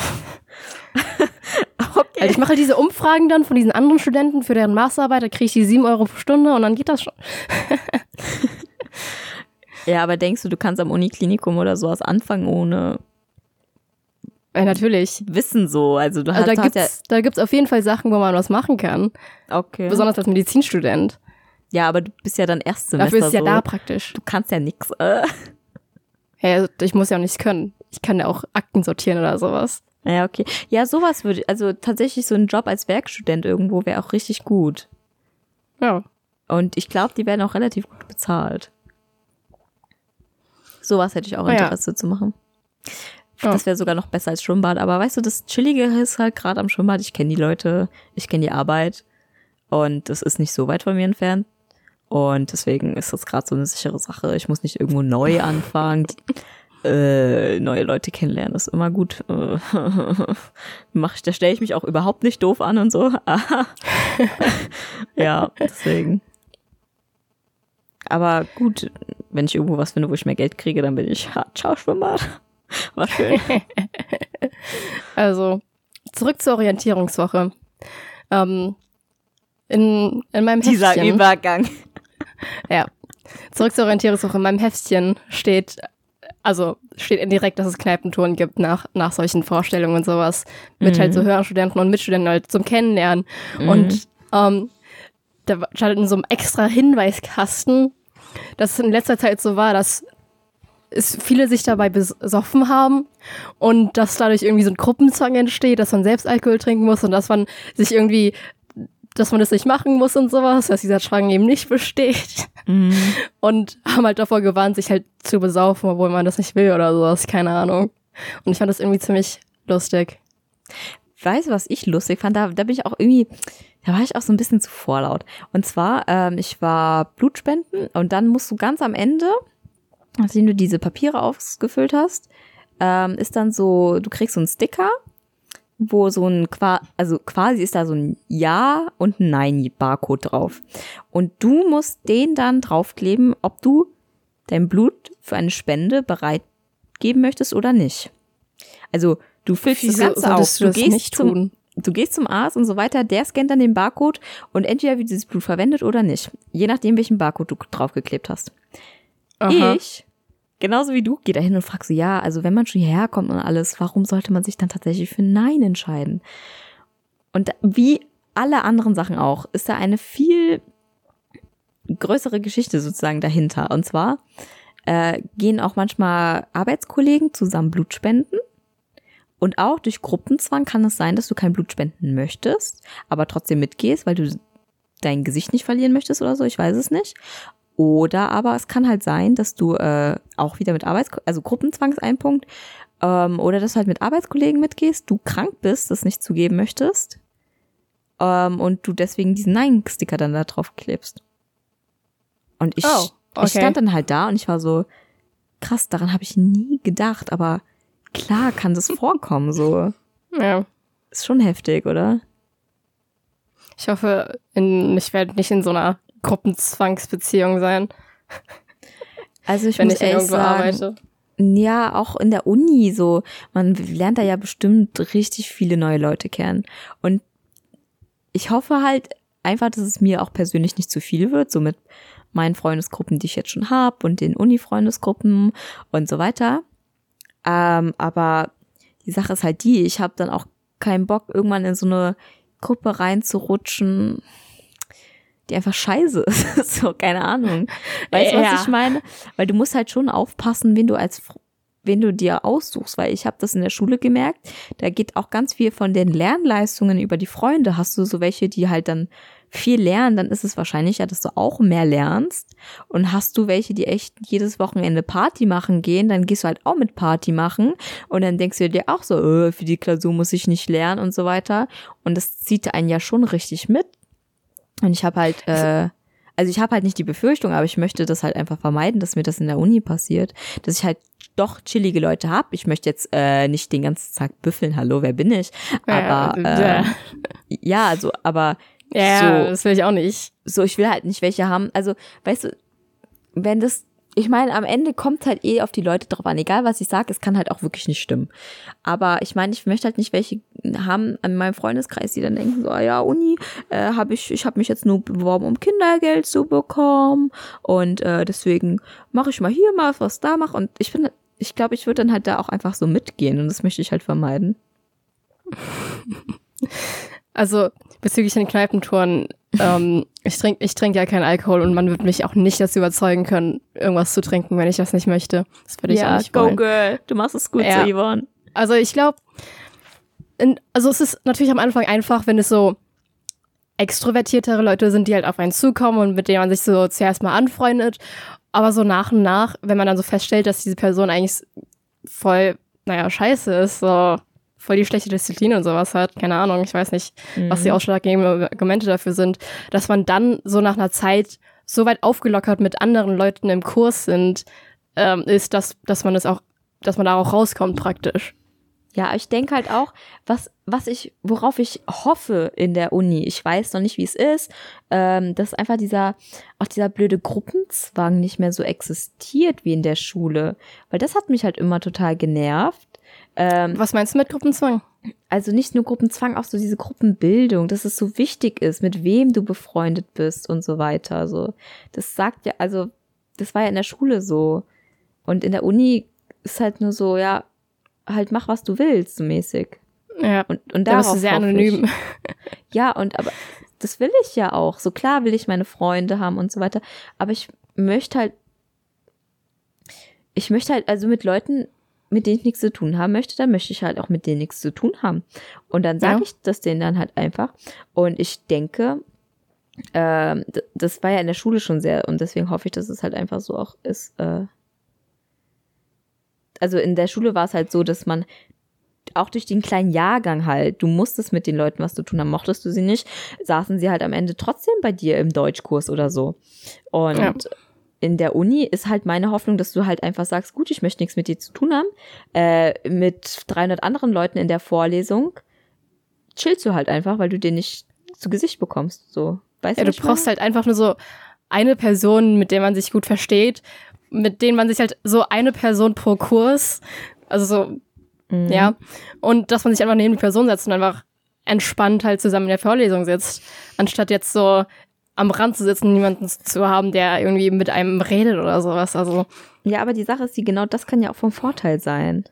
okay. Also ich mache halt diese Umfragen dann von diesen anderen Studenten für deren Masterarbeit, da kriege ich die 7 Euro pro Stunde und dann geht das schon. Ja, aber denkst du, du kannst am Uniklinikum oder sowas anfangen ohne Ja, natürlich. Wissen so? Also du Also hast, da hast gibt's, da gibt's auf jeden Fall Sachen, wo man was machen kann. ja okay. Besonders als Medizinstudent. Ja, aber du bist ja dann Erstsemester Dafür ist ja so. da praktisch. Du kannst ja nix. Äh. Ja, also ich muss ja auch nichts können. Ich kann ja auch Akten sortieren oder sowas. Ja, okay. Ja, sowas würde, also tatsächlich so ein Job als Werkstudent irgendwo wäre auch richtig gut. Ja. Und ich glaube, die werden auch relativ gut bezahlt. Sowas hätte ich auch Ah, ja. Interesse zu machen. Ja. Das wäre sogar noch besser als Schwimmbad. Aber weißt du, das Chillige ist halt gerade am Schwimmbad. Ich kenne die Leute, ich kenne die Arbeit. Und das ist nicht so weit von mir entfernt. Und deswegen ist das gerade so eine sichere Sache. Ich muss nicht irgendwo neu anfangen. äh, neue Leute kennenlernen ist immer gut. Mach ich, da stelle ich mich auch überhaupt nicht doof an und so. ja, deswegen. Aber gut, wenn ich irgendwo was finde, wo ich mehr Geld kriege, dann bin ich, ha, ciao, Schwimmbad. War schön. Also, zurück zur Orientierungswoche. Ähm, in, in meinem Dieser Heftchen. Übergang. Ja. Zurück zur Orientierungswoche. In meinem Heftchen steht, also steht indirekt, dass es Kneipentouren gibt nach, nach solchen Vorstellungen und sowas. Mit Mhm. halt so Hörstudenten und Mitstudenten halt zum Kennenlernen. Und ähm, da stand in so einem extra Hinweiskasten, dass es in letzter Zeit so war, dass es viele sich dabei besoffen haben und dass dadurch irgendwie so ein Gruppenzwang entsteht, dass man selbst Alkohol trinken muss und dass man sich irgendwie, dass man das nicht machen muss und sowas, dass dieser Zwang eben nicht besteht. Mhm. Und haben halt davor gewarnt, sich halt zu besaufen, obwohl man das nicht will oder sowas, keine Ahnung. Und ich fand das irgendwie ziemlich lustig. Weißt du, was ich lustig fand? Da, da bin ich auch irgendwie, da war ich auch so ein bisschen zu vorlaut. Und zwar, ähm, ich war Blutspenden und dann musst du ganz am Ende, nachdem du diese Papiere ausgefüllt hast, ähm, ist dann so, du kriegst so einen Sticker, wo so ein, also quasi ist da so ein Ja und ein Nein-Barcode drauf. Und du musst den dann draufkleben, ob du dein Blut für eine Spende bereit geben möchtest oder nicht. Also du füllst das Wieso Ganze solltest aus. du Du das gehst nicht zum, tun? du gehst zum Arzt und so weiter, der scannt dann den Barcode und entweder wird dieses Blut verwendet oder nicht. Je nachdem, welchen Barcode du draufgeklebt hast. Aha. Ich, genauso wie du, gehe da hin und frag so, ja, also wenn man schon hierher kommt und alles, warum sollte man sich dann tatsächlich für Nein entscheiden? Und wie alle anderen Sachen auch, ist da eine viel größere Geschichte sozusagen dahinter. Und zwar äh, gehen auch manchmal Arbeitskollegen zusammen Blut spenden. Und auch durch Gruppenzwang kann es sein, dass du kein Blut spenden möchtest, aber trotzdem mitgehst, weil du dein Gesicht nicht verlieren möchtest oder so, ich weiß es nicht. Oder aber es kann halt sein, dass du äh, auch wieder mit Arbeits also Gruppenzwang ist ein Punkt, ähm, oder dass du halt mit Arbeitskollegen mitgehst, du krank bist, das nicht zugeben möchtest ähm, und du deswegen diesen Nein-Sticker dann da drauf klebst. Und ich, Oh, ich okay. stand dann halt da und ich war so, krass, daran habe ich nie gedacht, aber klar kann das vorkommen, so. Ja. Ist schon heftig, oder? Ich hoffe, in, ich werde nicht in so einer Gruppenzwangsbeziehung sein, Also ich wenn muss ich ehrlich irgendwo sagen, arbeite. Ja, auch in der Uni so. Man lernt da ja bestimmt richtig viele neue Leute kennen. Und ich hoffe halt einfach, dass es mir auch persönlich nicht zu viel wird, so mit meinen Freundesgruppen, die ich jetzt schon habe und den Uni-Freundesgruppen und so weiter. Ähm, aber die Sache ist halt die, ich habe dann auch keinen Bock, irgendwann in so eine Gruppe reinzurutschen, die einfach scheiße ist. so, keine Ahnung. Weißt du, Ja. was ich meine? Weil du musst halt schon aufpassen, wen du als wen du dir aussuchst, weil ich habe das in der Schule gemerkt, da geht auch ganz viel von den Lernleistungen über die Freunde. Hast du so welche, die halt dann viel lernen, dann ist es wahrscheinlicher, dass du auch mehr lernst. Und hast du welche, die echt jedes Wochenende Party machen gehen, dann gehst du halt auch mit Party machen. Und dann denkst du dir auch so, äh, für die Klausur muss ich nicht lernen und so weiter. Und das zieht einen ja schon richtig mit. Und ich habe halt, äh, also ich habe halt nicht die Befürchtung, aber ich möchte das halt einfach vermeiden, dass mir das in der Uni passiert, dass ich halt doch chillige Leute hab. Ich möchte jetzt äh, nicht den ganzen Tag büffeln, hallo, wer bin ich? Aber äh, ja, also, aber ja so, das will ich auch nicht. so, ich will halt nicht welche haben. Also, weißt du, wenn das, ich meine, am Ende kommt halt eh auf die Leute drauf an. Egal, was ich sage, es kann halt auch wirklich nicht stimmen. Aber ich meine, ich möchte halt nicht welche haben an meinem Freundeskreis, die dann denken, so, ah ja, Uni, äh, habe ich, ich habe mich jetzt nur beworben, um Kindergeld zu bekommen. Und äh, deswegen mache ich mal hier mal was da mache. Und ich finde, ich glaube, ich würde dann halt da auch einfach so mitgehen. Und das möchte ich halt vermeiden. Also bezüglich den Kneipentouren, ähm, ich trinke ich trink ja keinen Alkohol und man wird mich auch nicht dazu überzeugen können, irgendwas zu trinken, wenn ich das nicht möchte. Das würde ich auch nicht wollen. girl. Du machst es gut, Ja. so, Yvonne. Also ich glaube, also es ist natürlich am Anfang einfach, wenn es so extrovertiertere Leute sind, die halt auf einen zukommen und mit denen man sich so zuerst mal anfreundet. Aber so nach und nach, wenn man dann so feststellt, dass diese Person eigentlich voll, naja, scheiße ist, so voll die schlechte Disziplin und sowas hat, keine Ahnung, ich weiß nicht, was die ausschlaggebenden Argumente dafür sind, dass man dann so nach einer Zeit so weit aufgelockert mit anderen Leuten im Kurs sind, ähm, ist, dass, dass man es auch, dass man da auch rauskommt praktisch. Ja, ich denke halt auch, was, was ich, worauf ich hoffe in der Uni, ich weiß noch nicht, wie es ist, ähm, dass einfach dieser, auch dieser blöde Gruppenzwang nicht mehr so existiert wie in der Schule. Weil das hat mich halt immer total genervt. Ähm, Was meinst du mit Gruppenzwang? also nicht nur Gruppenzwang, auch so diese Gruppenbildung, dass es so wichtig ist, mit wem du befreundet bist und so weiter. So, das sagt ja, also, das war ja in der Schule so. Und in der Uni ist halt nur so, ja, halt mach, was du willst, so mäßig. Ja, Und, und da bist du sehr anonym. Ich. Ja, und aber das will ich ja auch. So klar will ich meine Freunde haben und so weiter. Aber ich möchte halt, ich möchte halt, also mit Leuten, mit denen ich nichts zu tun haben möchte, dann möchte ich halt auch mit denen nichts zu tun haben. Und dann sage Ja. ich das denen dann halt einfach. Und ich denke, d- das war ja in der Schule schon sehr, und deswegen hoffe ich, dass es halt einfach so auch ist. Äh, also in der Schule war es halt so, dass man auch durch den kleinen Jahrgang halt, du musstest mit den Leuten was zu tun haben, mochtest du sie nicht, saßen sie halt am Ende trotzdem bei dir im Deutschkurs oder so. Und Ja. In der Uni ist halt meine Hoffnung, dass du halt einfach sagst, gut, ich möchte nichts mit dir zu tun haben. Äh, mit 300 anderen Leuten in der Vorlesung chillst du halt einfach, weil du den nicht zu Gesicht bekommst. So, weißt Ja, du brauchst meine? halt einfach nur so eine Person, mit der man sich gut versteht, mit denen man sich halt so eine Person pro Kurs, also so, Mhm. ja, und dass man sich einfach neben die Person setzt und einfach entspannt halt zusammen in der Vorlesung sitzt, anstatt jetzt so am Rand zu sitzen, niemanden zu haben, der irgendwie mit einem redet oder sowas. Also, Ja, aber die Sache ist, die genau das kann ja auch vom Vorteil sein.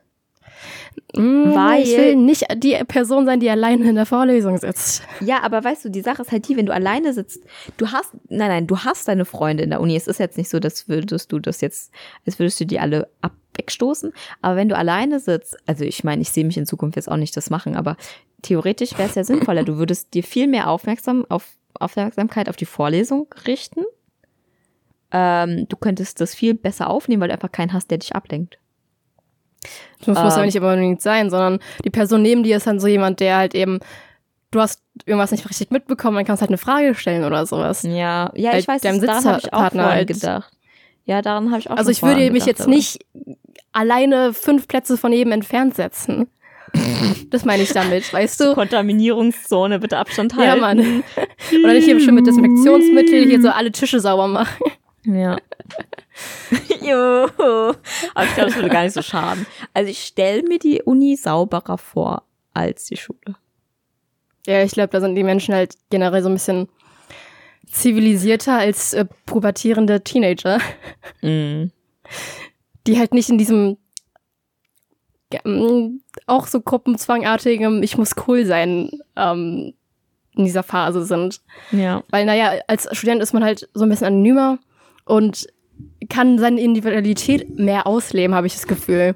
mh, Weil- ich will nicht die Person sein, die alleine in der Vorlesung sitzt. Ja, aber weißt du, die Sache ist halt die, wenn du alleine sitzt, du hast, nein, nein, du hast deine Freunde in der Uni. Es ist jetzt nicht so, dass würdest du das jetzt, als würdest du die alle ab wegstoßen. Aber wenn du alleine sitzt, also ich meine, ich sehe mich in Zukunft jetzt auch nicht das machen, aber theoretisch wäre es ja sinnvoller. Du würdest dir viel mehr aufmerksam auf Aufmerksamkeit auf die Vorlesung richten. Ähm, du könntest das viel besser aufnehmen, weil du einfach keinen hast, der dich ablenkt. Das muss Ähm. ja nicht aber unbedingt sein, sondern die Person neben dir ist dann so jemand, der halt eben, du hast irgendwas nicht richtig mitbekommen, dann kannst du halt eine Frage stellen oder sowas. Ja, ja, Halt ich weiß, deinem das, daran habe ich auch vorhin halt. gedacht. Ja, daran habe ich auch Also ich würde mich jetzt aber- nicht alleine fünf Plätze von jedem entfernt setzen. Das meine ich damit, weißt du? Kontaminierungszone, bitte Abstand Ja, halten. Mann. Oder nicht hier schön mit Desinfektionsmittel hier so alle Tische sauber machen. Ja. jo. Aber ich glaube, das würde gar nicht so schaden. Also ich stelle mir die Uni sauberer vor als die Schule. Ja, ich glaube, da sind die Menschen halt generell so ein bisschen zivilisierter als äh, pubertierende Teenager, Mhm. die halt nicht in diesem mm, auch so gruppenzwangartigem Ich muss cool sein ähm, in dieser Phase sind. Ja. Weil, naja, als Student ist man halt so ein bisschen anonymer und kann seine Individualität mehr ausleben, habe ich das Gefühl.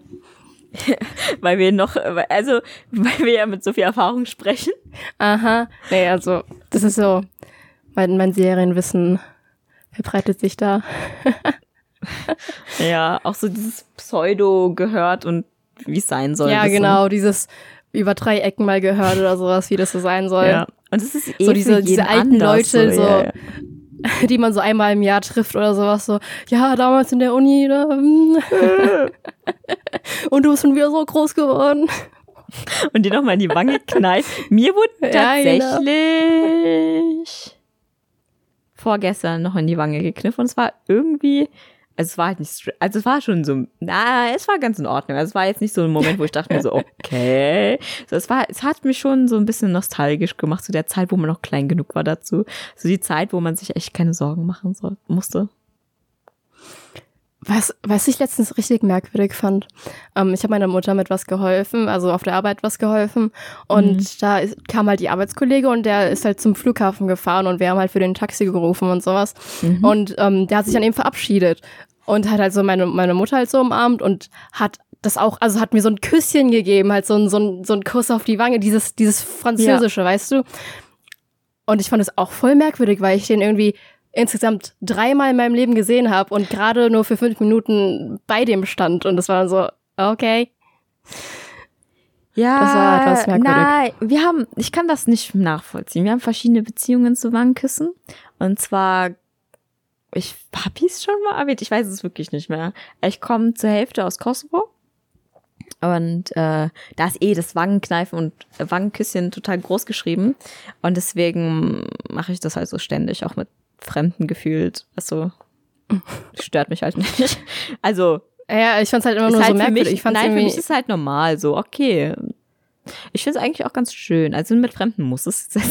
Weil wir noch, also, weil wir ja mit so viel Erfahrung sprechen. Aha. Nee, also, das ist so, mein, mein Serienwissen verbreitet sich da. Ja, auch so dieses Pseudo gehört und wie es sein soll. ja, wissen. genau, dieses über drei Ecken mal gehört oder sowas, wie das so sein soll. Ja. Und es ist eh So diese- diese alten anders, Leute, so- ja, ja. die man so einmal im Jahr trifft oder sowas. So, ja, damals in der Uni. Da. Und du bist schon wieder so groß geworden. Und die nochmal in die Wange knallt. Mir wurde Ja, genau. tatsächlich vorgestern noch in die Wange gekniffen und es war irgendwie, also es war halt nicht, also es war schon so, na, es war ganz in Ordnung. Also es war jetzt nicht so ein Moment, wo ich dachte mir so, okay. So, es war, es hat mich schon so ein bisschen nostalgisch gemacht zu der Zeit, wo man noch klein genug war dazu. So die Zeit, wo man sich echt keine Sorgen machen soll, musste. Was, was ich letztens richtig merkwürdig fand, ähm, ich habe meiner Mutter mit was geholfen, also auf der Arbeit was geholfen. Und Mhm. da ist, kam halt die Arbeitskollege und der ist halt zum Flughafen gefahren und wir haben halt für den Taxi gerufen und sowas. Mhm. Und ähm, der hat sich dann eben verabschiedet und hat halt so meine, meine Mutter halt so umarmt und hat das auch, also hat mir so ein Küsschen gegeben, halt so ein, so ein, so ein Kuss auf die Wange, dieses, dieses Französische, weißt du? Und ich fand es auch voll merkwürdig, weil ich den irgendwie insgesamt dreimal in meinem Leben gesehen habe und gerade nur für fünf Minuten bei dem stand. Und das war dann so, okay. Ja, Das war etwas merkwürdig. nein, wir haben, ich kann das nicht nachvollziehen. Wir haben verschiedene Beziehungen zu Wangenküssen. Und zwar, ich hab es schon mal erwähnt, ich weiß es wirklich nicht mehr. Ich komme zur Hälfte aus Kosovo. Und äh, da ist eh das Wangenkneifen und Wangenküsschen total groß geschrieben. Und deswegen mache ich das halt so ständig, auch mit Fremden gefühlt. Also, stört mich halt nicht. Also, Ja, ich fand's halt immer nur halt so für merkwürdig. mich, ich fand's nein, für mich ist es halt normal, so, okay. Ich finde es eigentlich auch ganz schön. Also mit Fremden muss es sein.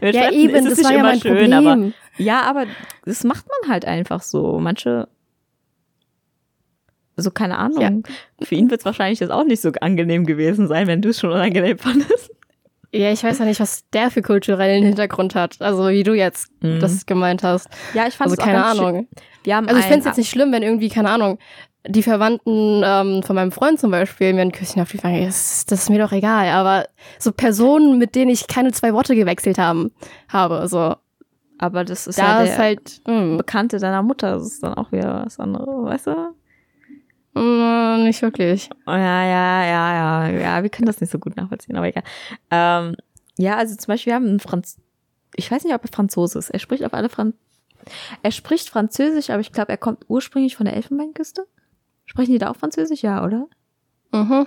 mit ja, Fremden eben, ist es das war ja mein schön, Problem. aber ja, aber das macht man halt einfach so. Manche, so keine Ahnung. Für ihn wird es wahrscheinlich jetzt auch nicht so angenehm gewesen sein, wenn du es schon unangenehm fandest. Ja, ich weiß ja nicht, was der für kulturellen Hintergrund hat. Also wie du jetzt Mhm. das gemeint hast. Ja, ich fand Also es auch keine. Ahnung. Wir haben Also ich ein- find's jetzt nicht schlimm, wenn irgendwie, keine Ahnung, die Verwandten ähm, von meinem Freund zum Beispiel mir ein Küsschen auf die Wange, das, das ist mir doch egal. Aber so Personen, mit denen ich keine zwei Worte gewechselt haben, habe, so, aber das ist da ja ist der halt, mh, Bekannte deiner Mutter. Das ist dann auch wieder was anderes, weißt du? mh, nicht wirklich. Ja, ja, ja, ja, ja, wir können das nicht so gut nachvollziehen, aber egal. Ähm, ja, also zum Beispiel, wir haben einen Franz, ich weiß nicht, ob er Franzose ist. Er spricht auf alle Fran, er spricht Französisch, aber ich glaube, er kommt ursprünglich von der Elfenbeinküste. Sprechen die da auch Französisch? Ja, oder? Mhm.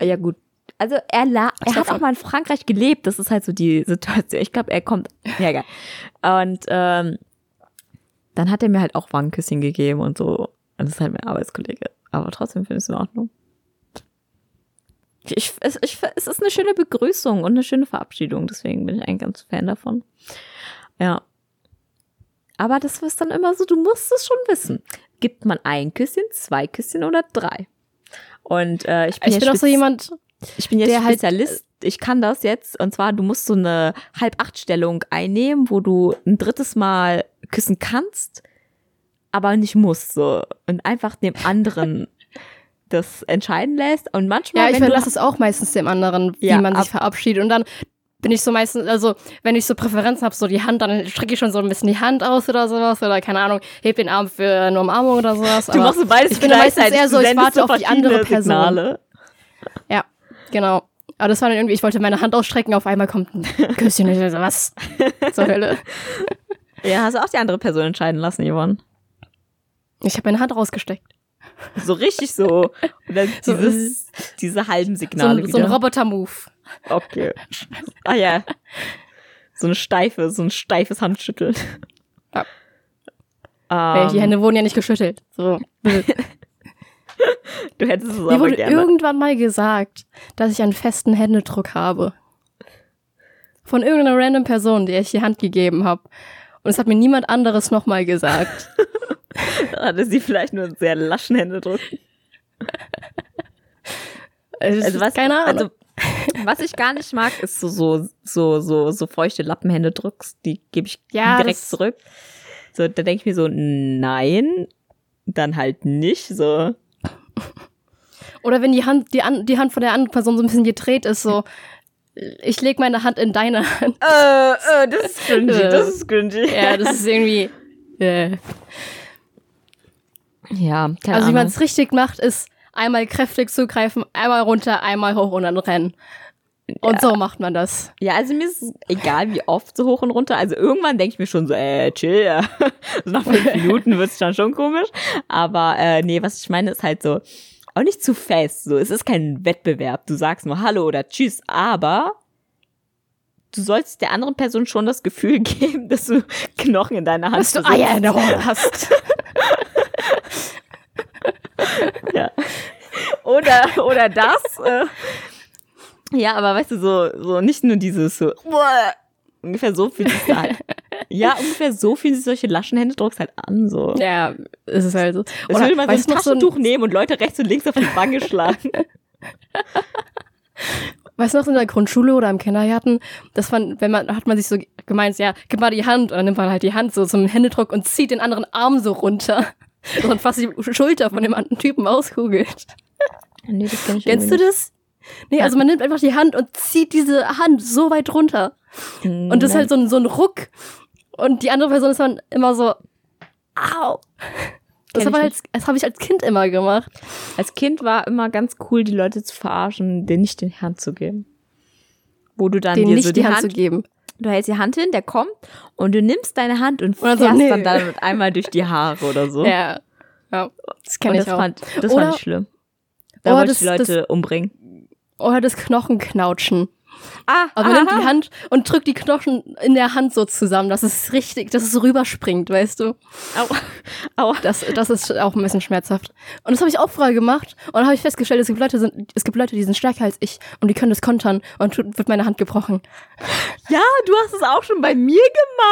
Ja, gut. Also er, la er hat auch mal in Frankreich gelebt. Das ist halt so die Situation. Ich glaube, er kommt. Ja, egal. Und ähm, dann hat er mir halt auch Wangenküsschen gegeben und so. Und das ist halt mein Arbeitskollege. Aber trotzdem finde ich es in Ordnung. Ich, es, ich, es ist eine schöne Begrüßung und eine schöne Verabschiedung. Deswegen bin ich ein ganz Fan davon. Ja. Aber das ist dann immer so, du musst es schon wissen. Gibt man ein Küsschen, zwei Küsschen oder drei? Und äh, ich bin, Ich bin auch so jemand, ich bin jetzt der halt- Spezialist. ich kann das jetzt. Und zwar, du musst so eine Halb-Acht-Stellung einnehmen, wo du ein drittes Mal küssen kannst, aber nicht musst. So. Und einfach dem anderen das entscheiden lässt. Und manchmal, ja, ich verlasse es auch meistens dem anderen, wie Ja, man sich verabschiedet. Und dann bin ich so meistens, also wenn ich so Präferenzen habe, so die Hand, dann strecke ich schon so ein bisschen die Hand aus oder sowas. Oder keine Ahnung, heb den Arm für eine Umarmung oder sowas. Du machst so beides ich bin meistens eher so, ich warte so auf die andere Person. Signale. Ja, genau. Aber das war dann irgendwie, ich wollte meine Hand ausstrecken, auf einmal kommt ein Küsschen. Ich so, was zur Hölle? Ja, hast du auch die andere Person entscheiden lassen, Yvonne. Ich habe meine Hand rausgesteckt. So richtig so. Und dann So, dieses, diese halben So Signale ein, so ein. Roboter-Move. Okay. Ah ja. So eine steife, so ein steifes Handschütteln. Ja. Ey, Die Ähm, Hände wurden ja nicht geschüttelt. So. du hättest es Mir aber wurde gerne. irgendwann mal gesagt, dass ich einen festen Händedruck habe. Von irgendeiner random Person, der ich die Hand gegeben habe. Und es hat mir niemand anderes nochmal gesagt. Hatte sie vielleicht nur einen sehr laschen Händedruck. Also was, Keine Ahnung. Also, was ich gar nicht mag, ist so, so, so, so, so feuchte Lappenhändedrucks. Die gebe ich Ja, direkt zurück. So, da denke ich mir so, nein, dann halt nicht. So, Oder wenn die Hand, die, an, die Hand von der anderen Person so ein bisschen gedreht ist, so, ich leg meine Hand in deine Hand. äh, äh, das ist cringy, das ist cringy. Ja, das ist irgendwie. Äh. Ja, keine Also wie man Ahnung. es richtig macht, ist einmal kräftig zugreifen, einmal runter, einmal hoch und dann rennen. Und so macht man das. Ja, also mir ist es egal, wie oft so hoch und runter. Also irgendwann denke ich mir schon so, äh, chill. Ja. So nach fünf Minuten wird es dann schon komisch. Aber äh, nee, was ich meine, ist halt so, auch nicht zu fest. So, es ist kein Wettbewerb. Du sagst nur Hallo oder Tschüss, aber du sollst der anderen Person schon das Gefühl geben, dass du Knochen in deiner Hand Dass du Eier in der Hose hast. Ja. Oder, oder das. Äh, ja, aber weißt du, so, so nicht nur dieses so, uah, ungefähr so fühlt sich halt. Ja, ungefähr so fühlen sich solche laschen Händedrucks halt an. So. Ja, es ist halt so. Als würde man so ein Taschentuch nehmen und Leute rechts und links auf die Wange schlagen. Weißt du noch in der Grundschule oder im Kindergarten, dass man, wenn man, hat man sich so gemeint, ja, gib mal die Hand und dann nimmt man halt die Hand so zum Händedruck und zieht den anderen Arm so runter. Und fast die Schulter von dem anderen Typen auskugelt. Nee, das kenn ich Kennst du das? Nee, also man nimmt einfach die Hand und zieht diese Hand so weit runter. Und das ist halt so ein, so ein Ruck. Und die andere Person ist dann immer so, au. Das habe ich als, hab ich als Kind immer gemacht. Als Kind war immer ganz cool, die Leute zu verarschen, denen nicht die Hand zu geben. Wo du dann Denen dir nicht so die Hand zu geben. Du hältst die Hand hin, der kommt und du nimmst deine Hand und fährst so, nee. dann damit einmal durch die Haare oder so. Ja. Ja, das kenne ich das auch. fand, das Oder- fand ich schlimm. Da Oh, wollte das- ich die Leute umbringen. Oder das Knochenknautschen. Ah, Also man nimmt die Hand und drückt die Knochen in der Hand so zusammen, dass es richtig, dass es so rüberspringt, weißt du? Au, au. Das, das ist auch ein bisschen schmerzhaft. Und das habe ich auch vorher gemacht. Und dann habe ich festgestellt, es gibt Leute, sind, es gibt Leute, die sind stärker als ich und die können das kontern und wird meine Hand gebrochen. Ja, du hast es auch schon bei mir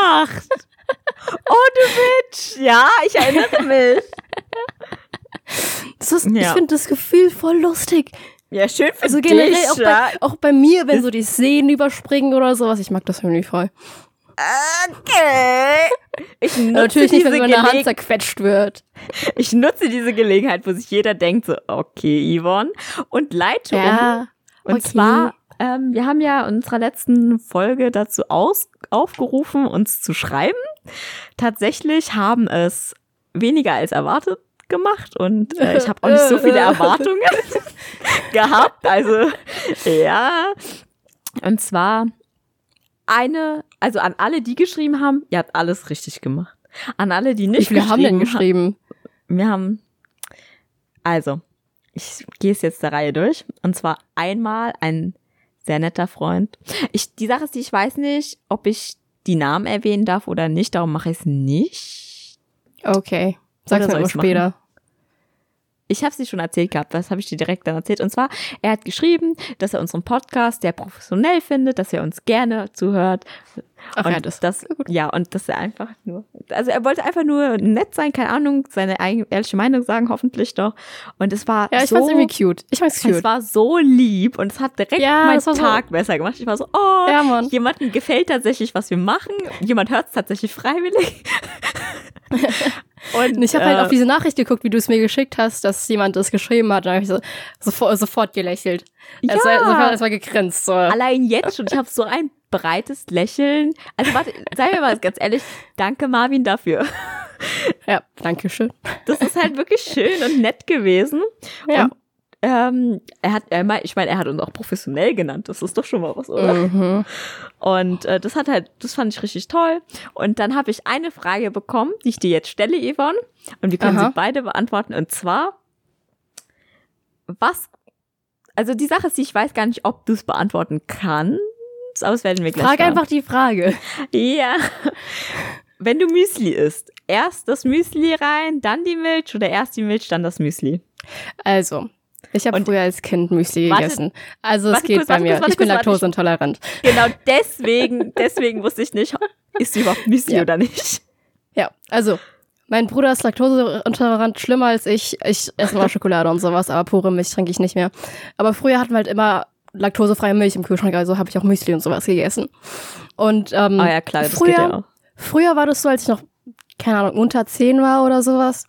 gemacht. Oh, du Bitch. Ja, ich erinnere mich. Das ist, Ich Ja. finde das Gefühl voll lustig. Ja, schön für Also dich. generell auch ja. bei, auch bei mir, wenn so die Sehnen überspringen oder sowas. Ich mag das irgendwie voll. Okay. Ich nutze Natürlich nicht, wenn meine Hand zerquetscht wird. Ich nutze diese Gelegenheit, wo sich jeder denkt, so, okay, Yvonne, und leite um. Und okay. zwar, ähm, wir haben ja in unserer letzten Folge dazu aus, aufgerufen, uns zu schreiben. Tatsächlich haben es weniger als erwartet gemacht und äh, ich habe auch nicht so viele Erwartungen gehabt. Also ja. Und zwar eine, also an alle, die geschrieben haben, ihr habt alles richtig gemacht. An alle, die nicht viele haben denn geschrieben geschrieben? wir haben, also, ich gehe es jetzt der Reihe durch. Und zwar einmal ein sehr netter Freund. Ich, die Sache ist, die ich weiß nicht, ob ich die Namen erwähnen darf oder nicht. Darum mache ich es nicht. Okay. Sag's mir später. Ich habe sie schon erzählt gehabt. Das habe ich dir direkt dann erzählt. Und zwar, er hat geschrieben, dass er unseren Podcast sehr professionell findet, dass er uns gerne zuhört. Ach und ja, das. das, ja, und dass er einfach nur, also er wollte einfach nur nett sein, keine Ahnung, seine eigene, ehrliche Meinung sagen, hoffentlich doch. Und es war Ja, ich so, fand's irgendwie cute. Ich fand's es cute. war so lieb und es hat direkt Ja, meinen war so- Tag besser gemacht. Ich war so, oh, Ja, Mann. jemandem gefällt tatsächlich, was wir machen. Jemand hört es tatsächlich freiwillig. und Und ich habe halt äh, auf diese Nachricht geguckt, wie du es mir geschickt hast, dass jemand das geschrieben hat. Da habe ich so sofort, sofort gelächelt. Ja. Es war, sofort, war gegrinst. So. allein jetzt schon, ich habe so ein breites Lächeln. Also warte, sei mir mal ganz ehrlich, danke Marvin dafür. Ja, danke schön. Das ist halt wirklich schön und nett gewesen. Ja. Und, ähm, er hat, er ich meine, er hat uns auch professionell genannt. Das ist doch schon mal was, oder? Mhm. Und äh, das hat halt, das fand ich richtig toll. Und dann habe ich eine Frage bekommen, die ich dir jetzt stelle, Yvonne. Und wir können Aha. sie beide beantworten. Und zwar, was, also die Sache ist, ich weiß gar nicht, ob du es beantworten kannst, aber das werden wir gleich Frag einfach die Frage. Ja. Wenn du Müsli isst, erst das Müsli rein, dann die Milch oder erst die Milch, dann das Müsli? Also, ich habe früher als Kind Müsli Warte- gegessen. Also es warte geht kurz, bei warte mir. kurz, ich bin laktoseintolerant. Genau deswegen, deswegen wusste ich nicht, isst du überhaupt Müsli Ja. oder nicht. Ja, also mein Bruder ist laktoseintolerant, schlimmer als ich. Ich esse immer Schokolade und sowas, aber pure Milch trinke ich nicht mehr. Aber früher hatten wir halt immer laktosefreie Milch im Kühlschrank, also habe ich auch Müsli und sowas gegessen. Und ähm, Ah ja, klar, das früher, geht ja früher war das so, als ich noch, keine Ahnung, unter 10 war oder sowas,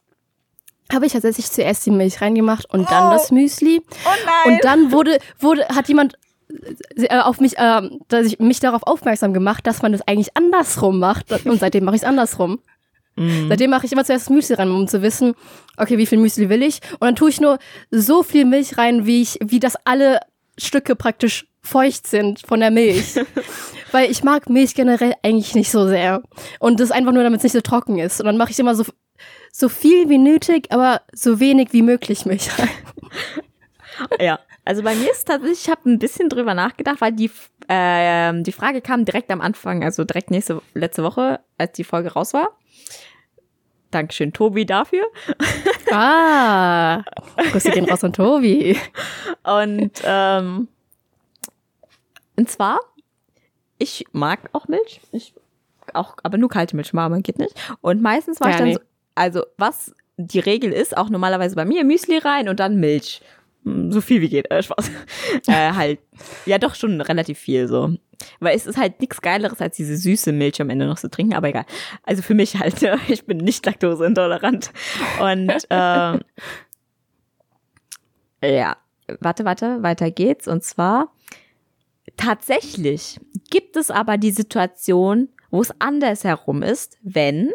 habe ich tatsächlich zuerst die Milch reingemacht und dann Oh. das Müsli. Oh nein! Und dann wurde, wurde, hat jemand äh, auf mich, äh, dass ich mich darauf aufmerksam gemacht, dass man das eigentlich andersrum macht. Und seitdem mache ich es andersrum. Mhm. Seitdem mache ich immer zuerst das Müsli rein, um zu wissen, okay, wie viel Müsli will ich? Und dann tue ich nur so viel Milch rein, wie ich, wie das alle Stücke praktisch feucht sind von der Milch. Weil ich mag Milch generell eigentlich nicht so sehr. Und das einfach nur, damit es nicht so trocken ist. Und dann mache ich immer so, so viel wie nötig, aber so wenig wie möglich Milch rein. Ja, also bei mir ist tatsächlich, ich habe ein bisschen drüber nachgedacht, weil die, äh, die Frage kam direkt am Anfang, also direkt nächste, letzte Woche, als die Folge raus war. Dankeschön, Tobi, dafür. Ah, Grüße gehen raus an Tobi. Und, ähm, und zwar, ich mag auch Milch. Ich auch, aber nur kalte Milch, warme geht nicht. Und meistens war Ja, ich dann nee. so, also was die Regel ist, auch normalerweise bei mir Müsli rein und dann Milch. Hm, So viel wie geht, äh, Spaß. äh, halt, ja doch schon relativ viel so. Weil es ist halt nichts Geileres, als diese süße Milch am Ende noch zu trinken, aber egal. Also für mich halt, ja, ich bin nicht laktoseintolerant. Und ähm, ja, warte, warte, weiter geht's. Und zwar, tatsächlich gibt es aber die Situation, wo es andersherum ist, wenn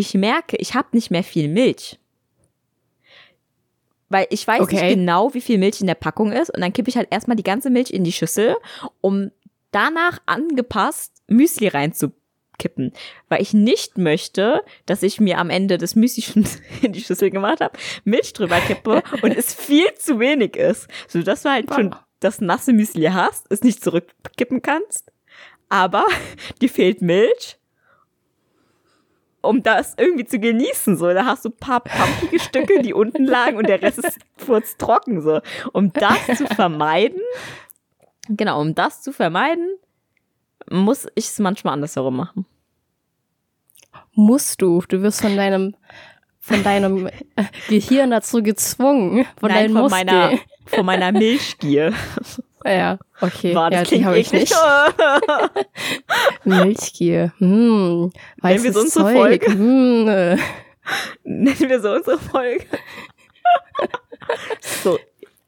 ich merke, ich habe nicht mehr viel Milch. Weil ich weiß Okay. nicht genau, wie viel Milch in der Packung ist. Und dann kippe ich halt erstmal die ganze Milch in die Schüssel, um danach angepasst Müsli reinzukippen. Weil ich nicht möchte, dass ich mir am Ende das Müsli schon in die Schüssel gemacht habe, Milch drüber kippe und es viel zu wenig ist. So dass du halt schon Wow. das nasse Müsli hast, es nicht zurückkippen kannst. Aber dir fehlt Milch um das irgendwie zu genießen, so. Da hast du ein paar pumpige Stücke, die unten lagen und der Rest ist furztrocken, so. Um das zu vermeiden, genau, um das zu vermeiden, muss ich es manchmal andersherum machen. Musst du. Du wirst von deinem, von deinem Gehirn dazu gezwungen. Von Nein, deinen von Muskeln. meiner, von meiner Milchgier. Ja, okay. War, ja, das die klingt habe ich nicht. Milchgier. Hm. Weißes wir so unsere Zeug. Folge? Hm. Nennen wir so unsere Folge. so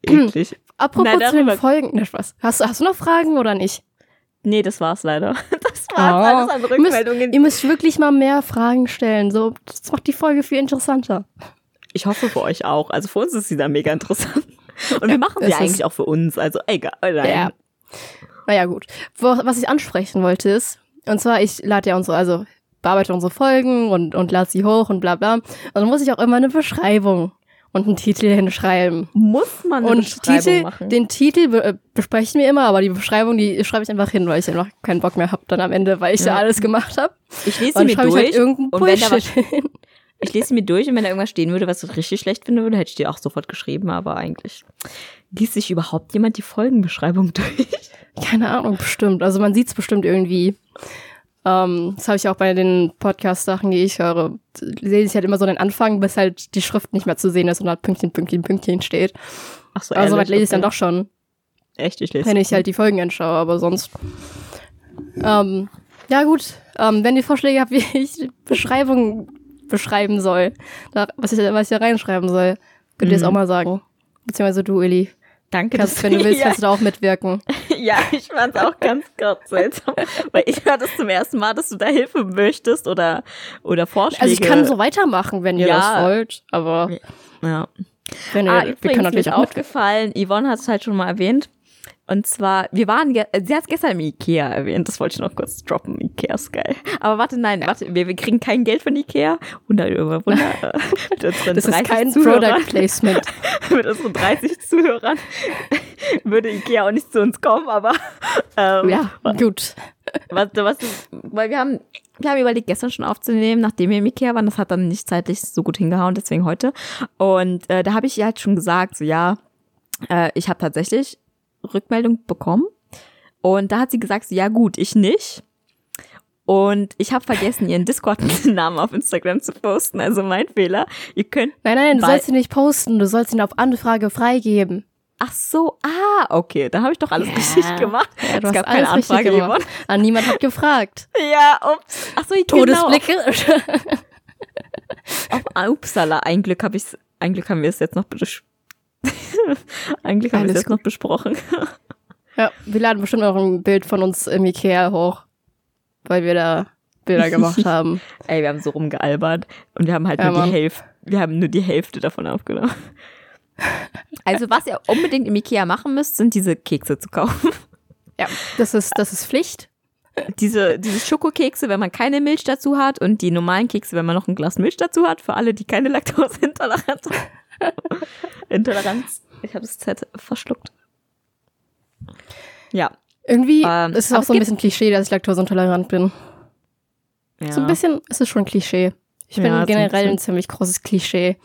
eklig. Apropos Nein, zu den Folgen. Na, Spaß. Hast, du- hast du noch Fragen oder nicht? Nee, das war's leider. Das war's. Oh. Alles an Ihr müsst, Rückmeldungen. ihr müsst wirklich mal mehr Fragen stellen. So, das macht die Folge viel interessanter. Ich hoffe für euch auch. Also für uns ist sie dann mega interessant. Und wir machen sie eigentlich auch für uns. Also egal. Nein. Ja. Naja, gut. Was ich ansprechen wollte ist, und zwar, ich lade ja unsere, also bearbeite unsere Folgen und, und lade sie hoch und bla bla. Und dann muss ich auch immer eine Beschreibung und einen Titel hinschreiben. Muss man eine Und Beschreibung Titel, machen? den Titel be äh, besprechen wir immer, aber die Beschreibung, die schreibe ich einfach hin, weil ich einfach keinen Bock mehr habe dann am Ende, weil ich Ja. da alles gemacht habe. ich lese sie mir ich durch. halt irgendeinen und wenn da was, hin. Ich lese sie mir durch und wenn da irgendwas stehen würde, was ich richtig schlecht finde würde, hätte ich dir auch sofort geschrieben. Aber eigentlich liest sich überhaupt jemand die Folgenbeschreibung durch. Keine Ahnung, bestimmt. Also man sieht es bestimmt irgendwie. Ähm, das habe ich auch bei den Podcast-Sachen, die ich höre. Sehe ich halt immer so den Anfang, bis halt die Schrift nicht mehr zu sehen ist und halt Pünktchen, Pünktchen, Pünktchen steht. Ach so, Also ehrlich? was lese ich dann Okay. doch schon, Echt, ich lese. wenn ich halt die Folgen anschaue, aber sonst. Ähm, ja, gut. Ähm, wenn ihr Vorschläge habt, wie ich Beschreibungen beschreiben soll, da, was, ich, was ich da reinschreiben soll, könnt ihr es Mhm. auch mal sagen. Beziehungsweise du, Eli. Danke, Kannst, dass wenn du willst, ja, kannst du da auch mitwirken. ja, ich fand's auch ganz Gott seltsam, weil ich höre das zum ersten Mal, dass du da Hilfe möchtest oder oder Vorschläge. Also ich kann so weitermachen, wenn ihr Ja. das wollt, aber ja. wenn ihr, Ah, wir übrigens können mir natürlich ist auch aufgefallen, Yvonne hat es halt schon mal erwähnt. Und zwar, wir waren, ge- sie hat es gestern im Ikea erwähnt, das wollte ich noch kurz droppen, Ikea ist geil. Aber warte, nein, warte, wir, wir kriegen kein Geld von Ikea. Wunder über Wunder. äh, mit unseren Das ist 30 kein Zuhörern, Product Placement. Mit unseren 30 Zuhörern würde Ikea auch nicht zu uns kommen, aber ähm, ja, gut. was, was, weil wir haben, wir haben überlegt, gestern schon aufzunehmen, nachdem wir im Ikea waren. Das hat dann nicht zeitlich so gut hingehauen, deswegen heute. Und äh, da habe ich ihr halt schon gesagt, so ja, äh, ich habe tatsächlich Rückmeldung bekommen. Und da hat sie gesagt, ja gut, ich nicht. Und ich habe vergessen, ihren Discord-Namen auf Instagram zu posten, also mein Fehler. Ihr könnt, Nein, nein, du sollst ihn nicht posten, du sollst ihn auf Anfrage freigeben. ach so, ah, okay, dann habe ich doch alles Ja. richtig gemacht. Ja, du es hast gab keine Anfrage, gemacht. Ah, niemand hat gefragt. Ja, ups. Ach so, ich genau. Todesblicke. Auf Upsala, ein Glück habe ich ein Glück haben wir es jetzt noch Glück haben wir es jetzt noch besprochen. ja, wir laden bestimmt noch ein Bild von uns im Ikea hoch, weil wir da Bilder gemacht haben. Ey, wir haben so rumgealbert und wir haben halt Ja, nur Mann. die Hälfte, wir haben nur die Hälfte davon aufgenommen. Also was ihr unbedingt im Ikea machen müsst, sind diese Kekse zu kaufen. Ja, das ist, das ist Pflicht. Diese, diese Schokokekse, wenn man keine Milch dazu hat und die normalen Kekse, wenn man noch ein Glas Milch dazu hat, für alle, die keine Laktoseintoleranz Intoleranz. Ich habe das Z verschluckt. Ja. Irgendwie Ähm, ist es auch so ein bisschen Klischee, dass ich laktoseintolerant bin. ja. So ein bisschen ist es schon Klischee. Ich bin Ja, generell ein ziemlich großes Klischee.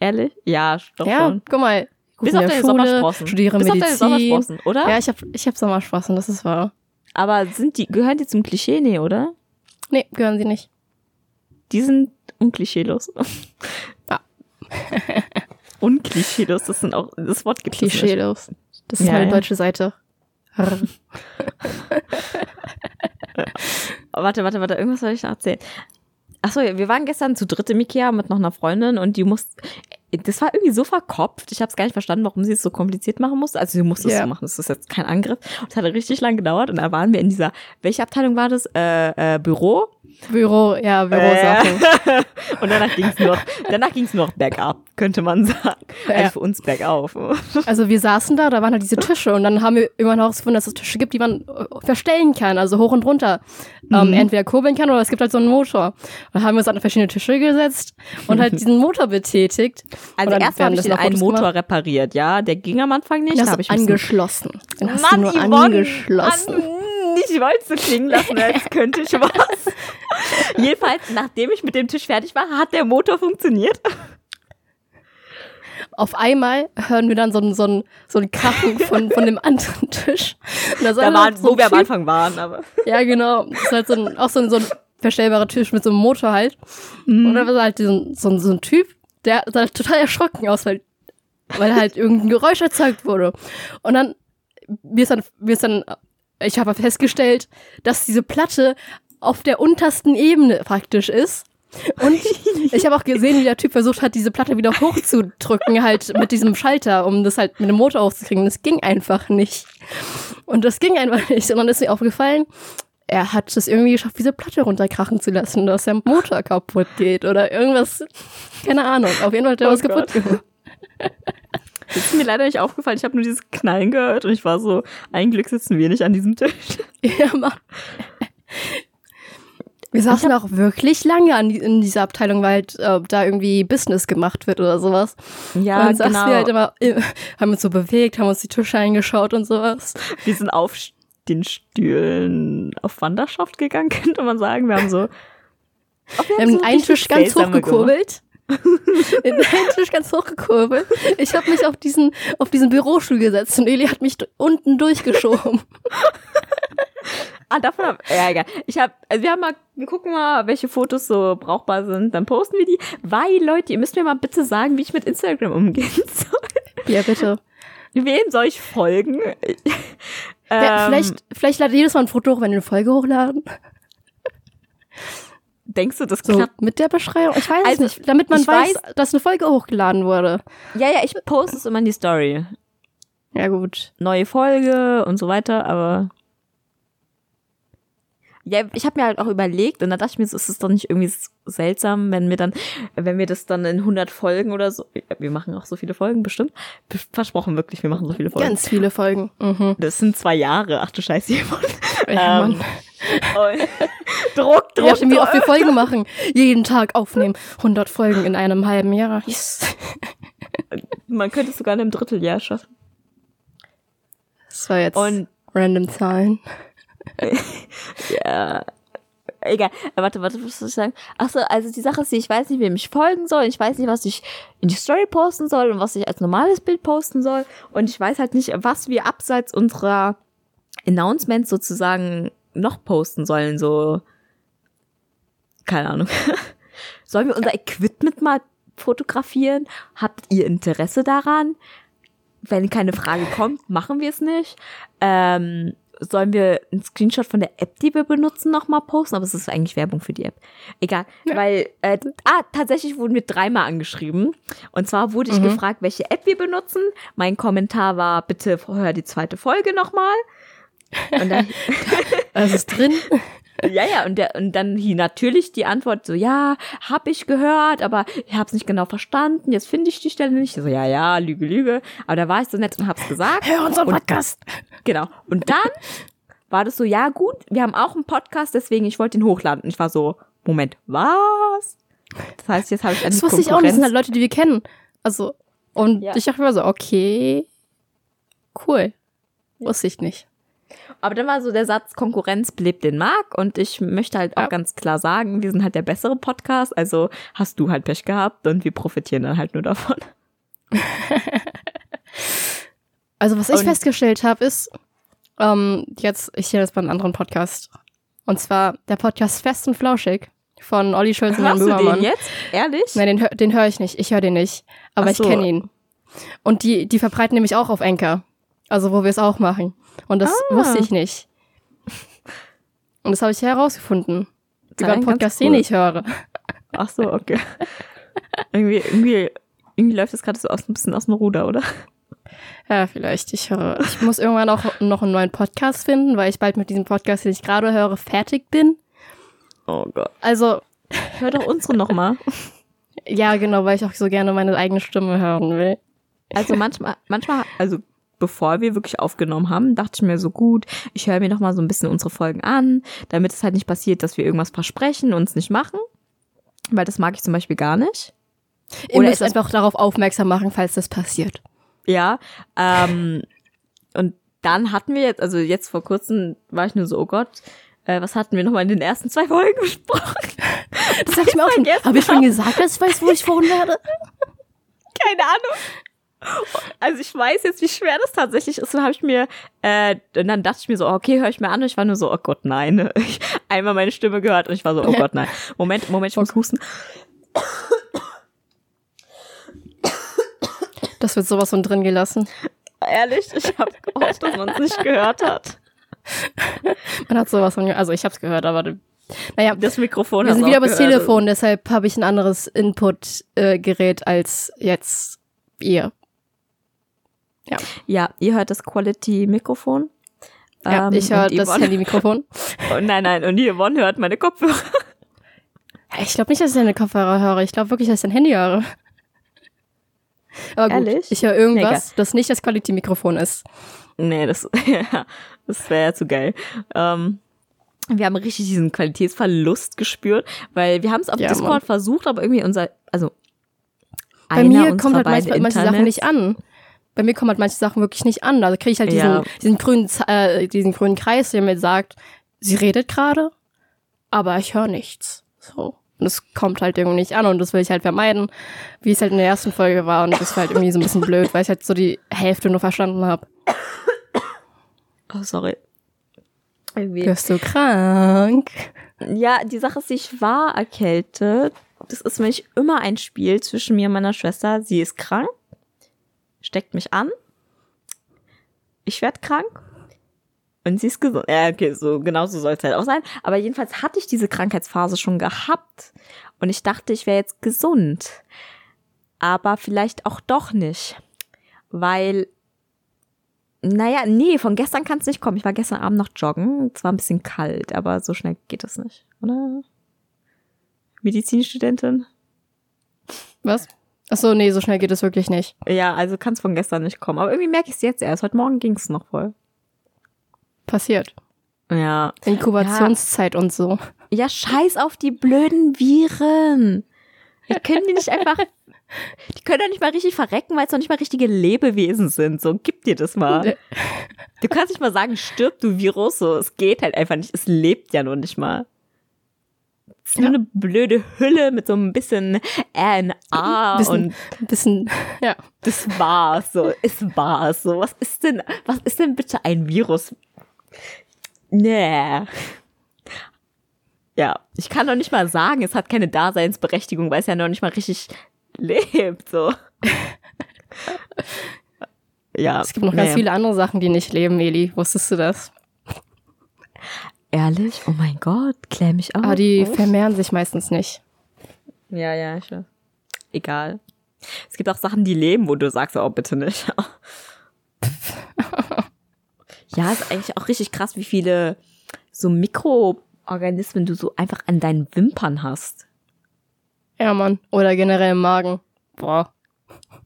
Ehrlich? Ja, doch ja, schon. guck mal. Bis auf deine Schule, Sommersprossen. studiere Bis auf deine Medizin. Sommersprossen, oder? Ja, ich habe ich hab Sommersprossen, das ist wahr. Aber sind die, gehören die zum Klischee? Nee, oder? Nee, gehören sie nicht. Die sind unklischeelos. Ja. Unklischeelos, das sind auch, das Wort gibt es. Klischeelos. Das ist Ja, meine ja. deutsche Seite. Warte, warte, warte, irgendwas soll ich noch erzählen. Achso, wir waren gestern zu dritt im Ikea mit noch einer Freundin und die musste, das war irgendwie so verkopft. Ich habe es gar nicht verstanden, warum sie es so kompliziert machen musste. Also sie musste es Ja. so machen, das ist jetzt kein Angriff. Und es hat richtig lang gedauert und da waren wir in dieser, welche Abteilung war das? Äh, äh, Büro? Büro, ja, Bürosachen. Äh, und danach ging es nur, danach ging es nur noch bergab, könnte man sagen. Ja. Also für uns bergauf. Also wir saßen da, da waren halt diese Tische und dann haben wir irgendwann herausgefunden, dass es Tische gibt, die man äh, verstellen kann, also hoch und runter. Ähm, Mhm. entweder kurbeln kann oder es gibt halt so einen Motor. Und dann haben wir uns an verschiedene Tische gesetzt und halt diesen Motor betätigt. Also erst habe werden ich das den noch einen Motor gemacht. repariert, ja. Der ging am Anfang nicht. Den da hast habe ich angeschlossen. Den hast Mann, du nur Yvonne, angeschlossen. Mann, ich wollte es so klingen lassen, als könnte ich was. Jedenfalls, nachdem ich mit dem Tisch fertig war, hat der Motor funktioniert. Auf einmal hören wir dann so ein, so ein, so ein Krachen von, von dem anderen Tisch. Da, Da waren, so wo wir am Anfang waren, aber. Ja, genau. Das ist halt so ein, auch so ein, so ein verstellbarer Tisch mit so einem Motor halt. Mhm. Und da war halt diesen, so, ein- so ein Typ, der sah total erschrocken aus, weil, weil halt irgendein Geräusch erzeugt wurde. Und dann, mir ist dann, mir ist dann, ich habe festgestellt, dass diese Platte auf der untersten Ebene praktisch ist. Und ich habe auch gesehen, wie der Typ versucht hat, diese Platte wieder hochzudrücken, halt mit diesem Schalter, um das halt mit dem Motor hochzukriegen. Das ging einfach nicht. Und das ging einfach nicht. Und dann ist mir aufgefallen, er hat es irgendwie geschafft, diese Platte runterkrachen zu lassen, dass der Motor kaputt geht oder irgendwas. Keine Ahnung. Auf jeden Fall hat er Oh was kaputt Gott. gemacht. Das ist mir leider nicht aufgefallen. Ich habe nur dieses Knallen gehört und ich war so, ein Glück sitzen wir nicht an diesem Tisch. Ja, Mann. Wir saßen auch wirklich lange an in dieser Abteilung, weil halt, äh, da irgendwie Business gemacht wird oder sowas. Ja, und dann saßen genau. wir halt immer, äh, haben uns so bewegt, haben uns die Tische eingeschaut und sowas. Wir sind auf den Stühlen auf Wanderschaft gegangen, könnte man sagen. Wir haben so. Wir haben so einen Tisch ganz hochgekurbelt. Einen Tisch ganz hochgekurbelt. Ich habe mich auf diesen, auf diesen Bürostuhl gesetzt und Eli hat mich unten durchgeschoben. Ah, davon hab, ja, egal. Ich hab, also wir haben mal, wir gucken mal, welche Fotos so brauchbar sind, dann posten wir die. Weil, Leute, ihr müsst mir mal bitte sagen, wie ich mit Instagram umgehen soll. Ja, bitte. Wem soll ich folgen? Ja, Ähm, vielleicht, vielleicht ladet jedes Mal ein Foto hoch, wenn wir eine Folge hochladen. Denkst du, das So, klappt? mit der Beschreibung. Ich weiß Also, es nicht. Damit man weiß, weiß- dass eine Folge hochgeladen wurde. Ja, ja, ich poste es immer in die Story. Ja, gut. Neue Folge und so weiter, aber. Ja, ich habe mir halt auch überlegt und da dachte ich mir, so, ist es doch nicht irgendwie seltsam, wenn wir dann, wenn wir das dann in 100 Folgen oder so, wir machen auch so viele Folgen, bestimmt. Be- Versprochen wirklich, wir machen so viele Folgen. Ganz viele Folgen. Mhm. Das sind zwei Jahre, ach du Scheiße, Simon. Ja, Ähm, Druck, Druck, nachdem, wie oft wir. Folgen machen. Jeden Tag aufnehmen. 100 Folgen in einem halben Jahr. Yes. Man könnte es sogar in einem Dritteljahr schaffen. Das war jetzt Und random Zahlen. Ja. Egal. Äh, Warte, warte, was soll ich sagen? Achso, also die Sache ist, ich weiß nicht, wem ich folgen soll. Ich weiß nicht, was ich in die Story posten soll und was ich als normales Bild posten soll. Und ich weiß halt nicht, was wir abseits unserer Announcements sozusagen noch posten sollen. So, keine Ahnung. Sollen wir unser Equipment mal fotografieren? Habt ihr Interesse daran? Wenn keine Frage kommt, machen wir es nicht. Ähm, sollen wir einen Screenshot von der App, die wir benutzen, nochmal posten? Aber es ist eigentlich Werbung für die App. Egal. Weil, äh, ah, tatsächlich wurden wir dreimal angeschrieben. Und zwar wurde ich gefragt, welche App wir benutzen. Mein Kommentar war, bitte hör die zweite Folge nochmal. Und dann, Das ist drin. Ja, ja, und, der, und dann hier natürlich die Antwort so, ja, hab ich gehört, aber ich hab's nicht genau verstanden, jetzt finde ich die Stelle nicht. So, ja, ja, Lüge, Lüge. Aber da war ich so nett und hab's gesagt. Hör unseren Und- Podcast. Genau. Und dann war das so, ja gut, wir haben auch einen Podcast, deswegen ich wollte ihn hochladen. Und ich war so, Moment, was? Das heißt, jetzt habe ich Das eine wusste ich auch nicht. Das sind halt Leute, die wir kennen. Also, und Ja. ich dachte mir so, okay, cool. Wusste ich nicht. Aber dann war so der Satz, Konkurrenz belebt den Markt und ich möchte halt auch Ja. ganz klar sagen, wir sind halt der bessere Podcast, also hast du halt Pech gehabt und wir profitieren dann halt nur davon. Also, was ich Und- festgestellt habe, ist, ähm, jetzt, ich höre das bei einem anderen Podcast. Und zwar der Podcast Fest und Flauschig von Olli Schulz und Jan Hörst du Böhmermann. den jetzt? Ehrlich? Nein, den, den höre ich nicht. Ich höre den nicht. Aber Ach ich so. kenne ihn. Und die, die verbreiten nämlich auch auf Enker. Also, wo wir es auch machen. Und das Ah. wusste ich nicht. Und das habe ich herausgefunden. Über einen Podcast, cool. den ich höre. Ach so, okay. irgendwie, irgendwie, irgendwie läuft das gerade so aus, ein bisschen aus dem Ruder, oder? Ja, vielleicht. Ich höre. Ich muss irgendwann auch noch einen neuen Podcast finden, weil ich bald mit diesem Podcast, den ich gerade höre, fertig bin. Oh Gott. Also, Hör doch unsere nochmal. ja, genau, weil ich auch so gerne meine eigene Stimme hören will. Also manchmal, manchmal, also bevor wir wirklich aufgenommen haben, dachte ich mir so gut, ich höre mir noch mal so ein bisschen unsere Folgen an, damit es halt nicht passiert, dass wir irgendwas versprechen und es nicht machen. Weil das mag ich zum Beispiel gar nicht. Ihr Oder müsst einfach darauf aufmerksam machen, falls das passiert. Ja. Ähm, und dann hatten wir jetzt, also jetzt vor kurzem war ich nur so, oh Gott, äh, was hatten wir noch mal in den ersten zwei Folgen besprochen? Das sag ich mir auch schon. Habe ich schon gesagt, dass ich weiß, wo ich wohnen werde? Keine Ahnung. Also ich weiß jetzt, wie schwer das tatsächlich ist. Und habe ich mir, äh, und dann dachte ich mir so, okay, höre ich mir an. Und ich war nur so, oh Gott, nein. Ich einmal meine Stimme gehört und ich war so, oh Gott, nein. Moment, Moment, ich muss husten. Das wird sowas von drin gelassen. Ehrlich, ich habe gehofft, dass man es nicht gehört hat. Man hat sowas von. Also, ich habe es gehört, aber. Naja, Das Mikrofon wir sind wieder beim. Telefon, deshalb habe ich ein anderes Input-Gerät als jetzt ihr. Ja, ihr hört das Quality-Mikrofon. Ja, Ähm, ich höre das Handy-Mikrofon. Oh, nein, nein, und Yvonne hört meine Kopfhörer. Ich glaube nicht, dass ich deine Kopfhörer höre. Ich glaube wirklich, dass ich dein Handy höre. Aber gut, Ehrlich? ich höre irgendwas, das nicht das Quality-Mikrofon ist. Nee, das, ja, das wäre ja zu geil. Ähm, wir haben richtig diesen Qualitätsverlust gespürt, weil wir haben es auf Ja, Discord Mann. versucht, aber irgendwie unser, also Bei mir kommt halt manchmal, manche Sachen nicht an. Bei mir kommen halt manche Sachen wirklich nicht an. Da kriege ich halt diesen, Ja. diesen, grünen, äh, diesen grünen Kreis, der mir sagt, sie redet gerade, aber ich höre nichts. So. Und es kommt halt irgendwie nicht an und das will ich halt vermeiden, wie es halt in der ersten Folge war. Und das war halt irgendwie so ein bisschen blöd, weil ich halt so die Hälfte nur verstanden habe. Oh, sorry. Irgendwie. Wirst du krank? Ja, die Sache ist, ich war erkältet. Das ist nämlich immer ein Spiel zwischen mir und meiner Schwester. Sie ist krank, steckt mich an. Ich werd krank. Und sie ist gesund. Ja, okay, so genau so soll es halt auch sein. Aber jedenfalls hatte ich diese Krankheitsphase schon gehabt. Und ich dachte, ich wäre jetzt gesund. Aber vielleicht auch doch nicht. Weil, naja, nee, von gestern kann es nicht kommen. Ich war gestern Abend noch joggen. Es war ein bisschen kalt, aber so schnell geht das nicht, oder? Medizinstudentin? Was? Ach so, nee, so schnell geht es wirklich nicht. Ja, also kann es von gestern nicht kommen. Aber irgendwie merke ich es jetzt erst. Heute Morgen ging es noch voll. Passiert. Ja. Inkubationszeit und so. Ja, scheiß auf die blöden Viren. Die können die nicht einfach. Die können doch nicht mal richtig verrecken, weil es doch nicht mal richtige Lebewesen sind. So, gib dir das mal. Du kannst nicht mal sagen, stirb du Virus. So, es geht halt einfach nicht. Es lebt ja nur nicht mal. Es ist nur Ja. eine blöde Hülle mit so ein bisschen RNA Bisschen- und Ein bisschen, ja. das war's. So, es war's. So, was ist denn, was ist denn bitte ein Virus? Nee. Ja, ich kann doch nicht mal sagen, es hat keine Daseinsberechtigung, weil es ja noch nicht mal richtig lebt, so. ja. Es gibt noch ganz nee. viele andere Sachen, die nicht leben, Eli. Wusstest du das? Ehrlich? Oh mein Gott, klär mich auf. Aber die auf. vermehren sich meistens nicht. Ja, ja, ich weiß. Egal. Es gibt auch Sachen, die leben, wo du sagst, oh, bitte nicht. ja, ist eigentlich auch richtig krass, wie viele so Mikro, Organismen du so einfach an deinen Wimpern hast. Ja, Mann. Oder generell im Magen. Boah.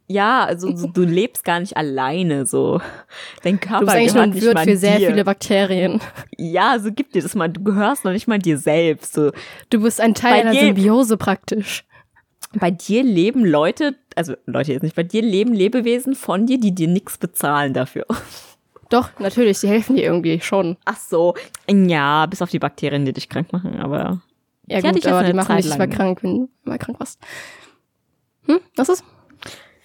Ja, also so, du lebst gar nicht alleine so. Dein Körper Du bist eigentlich nur ein Wirt für sehr dir. viele Bakterien. Ja, so gib dir das mal. Du gehörst noch nicht mal dir selbst. So. Du bist ein Teil Bei einer dir- Symbiose praktisch. Bei dir leben Leute, also Leute jetzt nicht, bei dir leben Lebewesen von dir, die dir nichts bezahlen dafür. Doch, natürlich, die helfen dir irgendwie schon. Ach so, ja, bis auf die Bakterien, die dich krank machen, aber Ja gut, aber die machen dich mal krank, wenn du mal krank warst. Hm, was ist?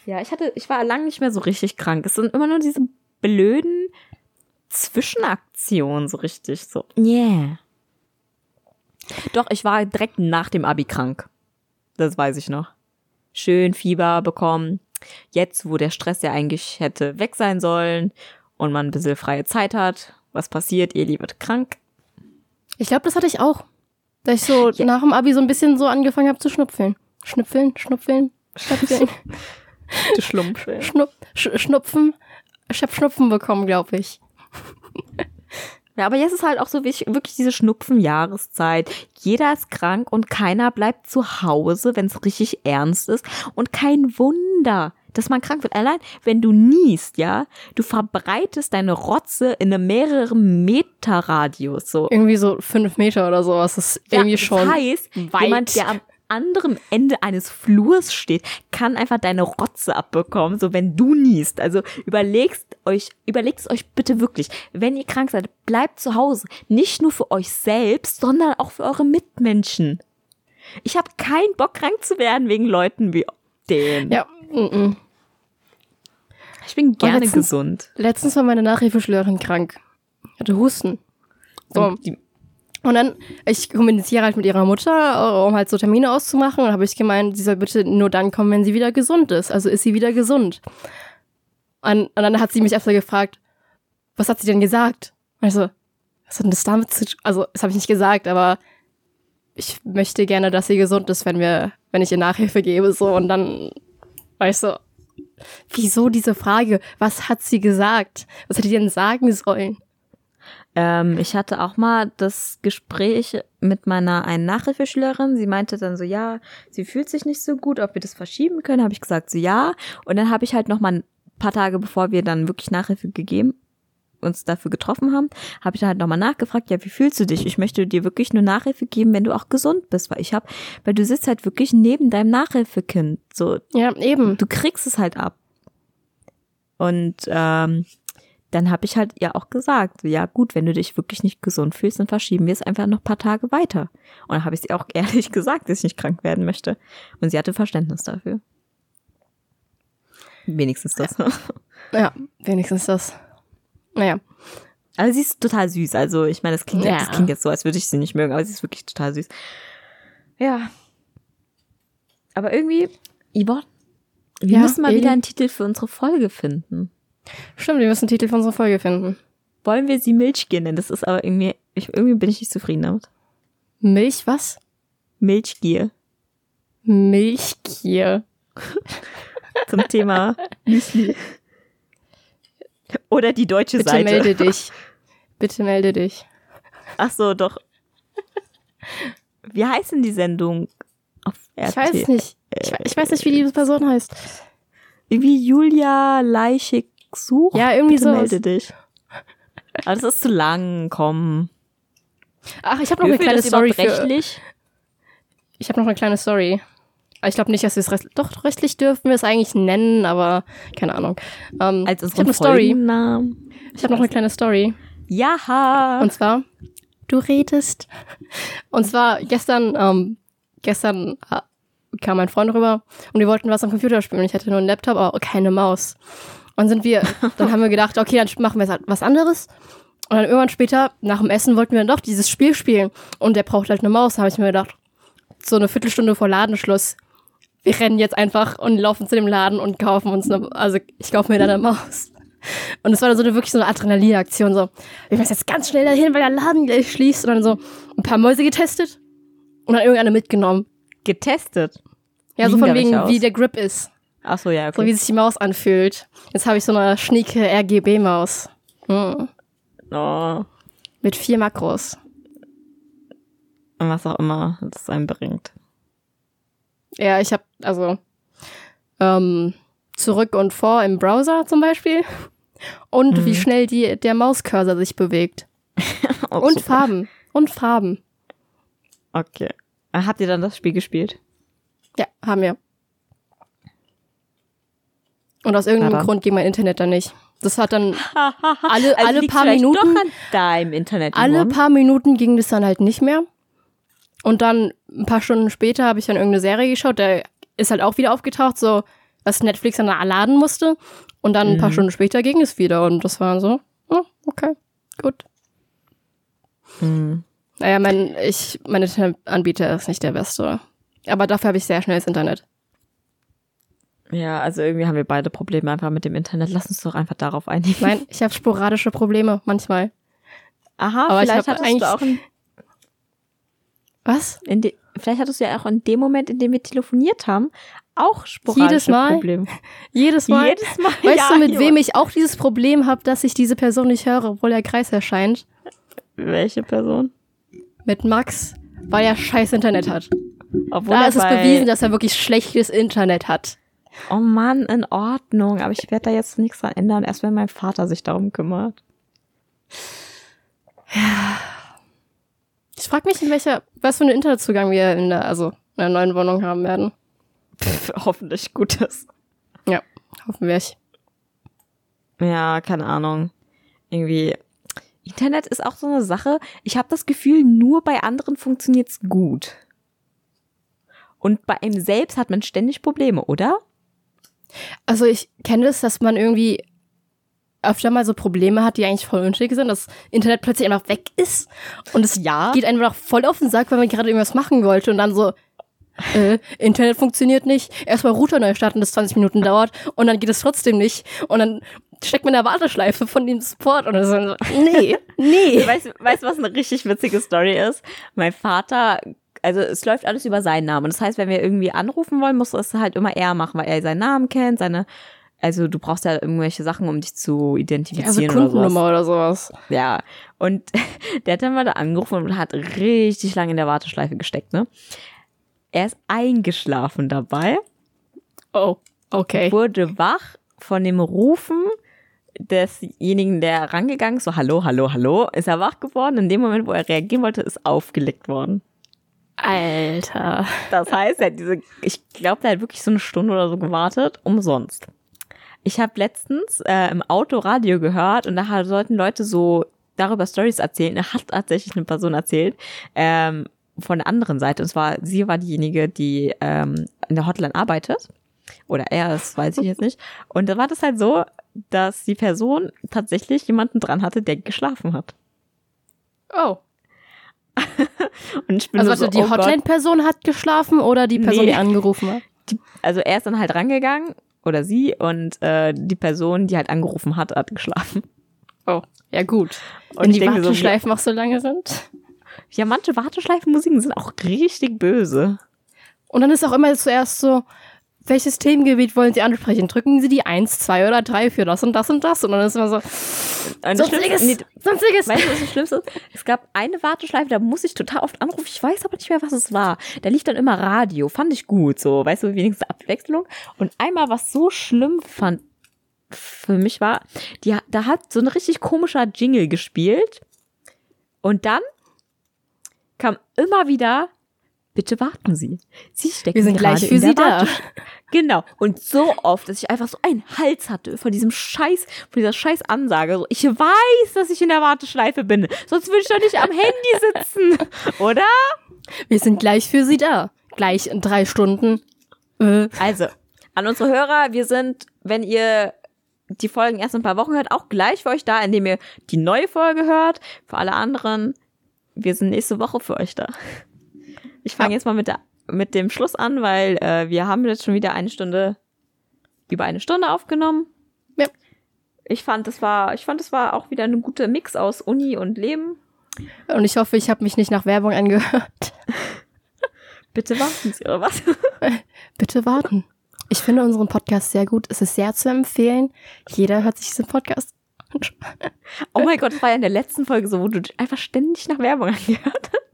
Ja, ich hatte, ich war lange nicht mehr so richtig krank. Es sind immer nur diese blöden Zwischenaktionen so richtig so. Yeah. Doch, ich war direkt nach dem Abi krank. Das weiß ich noch. Schön Fieber bekommen. Jetzt, wo der Stress ja eigentlich hätte weg sein sollen und man ein bisschen freie Zeit hat, was passiert? Eli wird krank. Ich glaube, das hatte ich auch. Da ich so Ja. nach dem Abi so ein bisschen so angefangen habe zu schnupfeln. Schnüpfeln, schnupfeln, schnupfeln, Du Schlumpf. schnupp, sch schnupfen. Ich habe Schnupfen bekommen, glaube ich. Ja, aber jetzt ist halt auch so wirklich diese Schnupfenjahreszeit. Jeder ist krank und keiner bleibt zu Hause, wenn es richtig ernst ist. Und kein Wunder, dass man krank wird. Allein, wenn du niest, ja, du verbreitest deine Rotze in einem mehreren Meter Radius, so. Irgendwie so fünf Meter oder sowas. Das ist irgendwie das schon. heißt, weit. jemand, der am anderen Ende eines Flurs steht, kann einfach deine Rotze abbekommen, so wenn du niest. Also überlegst euch, überlegt es euch bitte wirklich, wenn ihr krank seid, bleibt zu Hause. Nicht nur für euch selbst, sondern auch für eure Mitmenschen. Ich habe keinen Bock, krank zu werden wegen Leuten wie denen. Ja, mm -mm. Ich bin gerne letztens- gesund. letztens war meine Nachhilfeschülerin krank. Hatte Husten. So. Die, Und dann, ich kommuniziere halt mit ihrer Mutter, äh, um halt so Termine auszumachen. Und habe ich gemeint, sie soll bitte nur dann kommen, wenn sie wieder gesund ist. Also ist sie wieder gesund. Und, und dann hat sie mich erstmal gefragt, was hat sie denn gesagt? Also, was hat denn das damit zu tun? Also, das habe ich nicht gesagt, aber ich möchte gerne, dass sie gesund ist, wenn wir, wenn ich ihr Nachhilfe gebe, so. Und dann war ich so, wieso diese Frage? Was hat sie gesagt? Was hätte die denn sagen sollen? Ähm, ich hatte auch mal das Gespräch mit meiner einen Nachhilfeschülerin. Sie meinte dann so, ja, sie fühlt sich nicht so gut, ob wir das verschieben können. Habe ich gesagt, so ja. Und dann habe ich halt noch mal ein paar Tage, bevor wir dann wirklich Nachhilfe gegeben, uns dafür getroffen haben, habe ich dann halt nochmal nachgefragt, ja, wie fühlst du dich? Ich möchte dir wirklich nur Nachhilfe geben, wenn du auch gesund bist, weil ich habe, weil du sitzt halt wirklich neben deinem Nachhilfekind. So, Ja, eben. du kriegst es halt ab. Und ähm, dann habe ich halt ihr auch gesagt, ja gut, wenn du dich wirklich nicht gesund fühlst, dann verschieben wir es einfach noch ein paar Tage weiter. Und dann habe ich sie auch ehrlich gesagt, dass ich nicht krank werden möchte. Und sie hatte Verständnis dafür. Wenigstens das. Ja, wenigstens das. Naja. Aber sie ist total süß. Also ich meine, das klingt, Ja. das klingt jetzt so, als würde ich sie nicht mögen, aber sie ist wirklich total süß. Ja. Aber irgendwie, Yvonne, wir Ja, müssen mal Eli? wieder einen Titel für unsere Folge finden. Stimmt, wir müssen einen Titel für unsere Folge finden. wollen wir sie Milchgier nennen. Das ist aber irgendwie, ich, irgendwie bin ich nicht zufrieden damit. Milch, was? Milchgier Milchgier. zum Thema Müsli. Oder die deutsche Bitte Seite. melde dich. Bitte melde dich. Ach so, doch. Wie heißt denn die Sendung auf? Ich weiß nicht. Ich, ich weiß nicht, wie diese Person heißt. Irgendwie Julia Leichig sucht. Ja, irgendwie sowas. melde dich. Aber das ist zu lang, komm. Ach, ich habe noch eine Dürfen wir kleine Story für. rechtlich? Ich habe noch eine kleine Story. Ich glaube nicht, dass wir es rest doch rechtlich dürfen wir es eigentlich nennen, aber keine Ahnung. Ähm, Als ich habe eine Story. Folgennamen. Ich habe noch eine kleine Story. Ja. Und zwar, du redest. Und zwar gestern, ähm, gestern äh, kam mein Freund rüber und wir wollten was am Computer spielen. Ich hatte nur einen Laptop, aber keine Maus. Und sind wir, dann haben wir gedacht, okay, dann machen wir was anderes. Und dann irgendwann später, nach dem Essen, wollten wir dann doch dieses Spiel spielen. Und der braucht halt eine Maus. Da habe ich mir gedacht, so eine Viertelstunde vor Ladenschluss. Wir rennen jetzt einfach und laufen zu dem Laden und kaufen uns eine, also ich kaufe mir dann eine Maus. Und es war dann so eine wirklich so eine Adrenalinaktion, so, wir müssen jetzt ganz schnell dahin, weil der Laden gleich schließt. Und dann so ein paar Mäuse getestet und dann irgendeine mitgenommen. Getestet. Ja, so von wegen, wie der Grip ist. Ach so, ja, So okay. wie sich die Maus anfühlt. Jetzt habe ich so eine schnieke RGB-Maus. Hm. Oh. Mit vier Makros. Und was auch immer das einem bringt. Ja, ich habe also ähm, zurück und vor im Browser zum Beispiel und Mhm. wie schnell die, der Mauscursor sich bewegt. Und super. Farben. Und Farben. Okay. Habt ihr dann das Spiel gespielt? Ja, haben wir. Und aus irgendeinem. Grund ging mein Internet dann nicht. Das hat dann alle, Also alle paar Minuten, Doch an deinem Internet. alle Yvonne. paar Minuten ging das dann halt nicht mehr. Und dann ein paar Stunden später habe ich dann irgendeine Serie geschaut, der ist halt auch wieder aufgetaucht, so was Netflix dann laden musste. Und dann ein paar Mhm. Stunden später ging es wieder und das war so, oh, okay, gut. Hm. Naja, mein, ich, mein Internetanbieter ist nicht der beste. Aber dafür habe ich sehr schnelles Internet. Ja, also irgendwie haben wir beide Probleme einfach mit dem Internet. Lass uns doch einfach darauf einigen. Nein, ich habe sporadische Probleme manchmal. Aha, Aber ich vielleicht hab hattest eigentlich- du auch in, Was? in de, vielleicht hattest du ja auch in dem Moment, in dem wir telefoniert haben, auch sporadische Jedes Mal? Probleme. Jedes Mal. Jedes Mal. Weißt ja, du, mit Jo. wem ich auch dieses Problem habe, dass ich diese Person nicht höre, obwohl der Kreis erscheint? Welche Person? Mit Max, weil er scheiß Internet hat. Obwohl Da er ist es bewiesen, dass er wirklich schlechtes Internet hat. Oh Mann, in Ordnung. Aber ich werde da jetzt nichts dran ändern, erst wenn mein Vater sich darum kümmert. Ich frage mich, in welcher, was für einen Internetzugang wir in der, also in der neuen Wohnung haben werden. Pff, hoffentlich Gutes. Ja, hoffen wir. Ich. Ja, keine Ahnung. Irgendwie. Internet ist auch so eine Sache. Ich habe das Gefühl, nur bei anderen funktioniert's gut. Und bei einem selbst hat man ständig Probleme, oder? Also ich kenne das, dass man irgendwie öfter mal so Probleme hat, die eigentlich voll unnötig sind, dass Internet plötzlich einfach weg ist und es Ja. geht einem noch voll auf den Sack, weil man gerade irgendwas machen wollte und dann so, äh, Internet funktioniert nicht, erstmal Router neu starten, das 20 Minuten dauert und dann geht es trotzdem nicht und dann steckt man in der Warteschleife von dem Support und dann so, nee, nee. Weißt, du, was eine richtig witzige Story ist? Mein Vater, also es läuft alles über seinen Namen. Das heißt, wenn wir irgendwie anrufen wollen, muss es halt immer er machen, weil er seinen Namen kennt, seine, also du brauchst ja irgendwelche Sachen, um dich zu Also identifizieren oder sowas. Kundennummer oder sowas. Ja, und der hat dann mal da angerufen und hat richtig lange in der Warteschleife gesteckt, ne? Er ist eingeschlafen dabei, Oh, okay. wurde wach von dem Rufen desjenigen, der rangegangen ist, so hallo, hallo, hallo, ist er wach geworden. In dem Moment, wo er reagieren wollte, ist aufgelegt worden. Alter. Das heißt, er hat diese, ich glaube, der hat wirklich so eine Stunde oder so gewartet, umsonst. Ich habe letztens äh, im Auto Radio gehört und da sollten Leute so darüber Stories erzählen. Da hat tatsächlich eine Person erzählt ähm, von der anderen Seite. Und zwar sie war diejenige, die ähm, in der Hotline arbeitet. Oder er, das weiß ich jetzt nicht. Und da war das halt so, dass die Person tatsächlich jemanden dran hatte, der geschlafen hat. Oh. Und ich bin Also warte, so, die oh. Hotline-Person hat geschlafen oder die Person, Nee. die angerufen hat? die, also er ist dann halt rangegangen oder sie und äh, die Person, die halt angerufen hat, hat geschlafen. Oh, ja gut. Und Wenn die denke so, Warteschleifen auch so lange sind. Ja, manche Warteschleifenmusiken sind auch richtig böse. Und dann ist auch immer zuerst so, welches Themengebiet wollen Sie ansprechen? Drücken Sie die 1, 2 oder 3 für das und das und das. Und dann ist immer so, das sonstiges, nee, sonstiges. Weißt du, was das Schlimmste ist? Es gab eine Warteschleife, da muss ich total oft anrufen. Ich weiß aber nicht mehr, was es war. Da lief dann immer Radio. Fand ich gut, so. Weißt du, wenigstens Abwechslung. Und einmal, was so schlimm fand, für mich war, die, da hat so ein richtig komischer Jingle gespielt. Und dann kam immer wieder, bitte warten Sie. Sie stecken Wir sind gleich für Sie da. Genau. Und so oft, dass ich einfach so einen Hals hatte von diesem Scheiß, von dieser Scheiß Ansage. So, ich weiß, dass ich in der Warteschleife bin. Sonst würde ich doch nicht am Handy sitzen. Oder? Wir sind gleich für Sie da. Gleich in drei Stunden. Äh, Also, an unsere Hörer, wir sind, wenn ihr die Folgen erst in ein paar Wochen hört, auch gleich für euch da, indem ihr die neue Folge hört. Für alle anderen, wir sind nächste Woche für euch da. Ich fange Ja. jetzt mal mit, der, mit dem Schluss an, weil äh, wir haben jetzt schon wieder eine Stunde, über eine Stunde aufgenommen. Ja. Ich fand, das war, ich fand, das war auch wieder ein guter Mix aus Uni und Leben. und ich hoffe, ich habe mich nicht nach Werbung angehört. Bitte warten Sie, oder was? Bitte warten. Ich finde unseren Podcast sehr gut. Es ist sehr zu empfehlen. Jeder hört sich diesen Podcast an. Oh mein Gott, das war ja in der letzten Folge so, wo du einfach ständig nach Werbung angehört hast.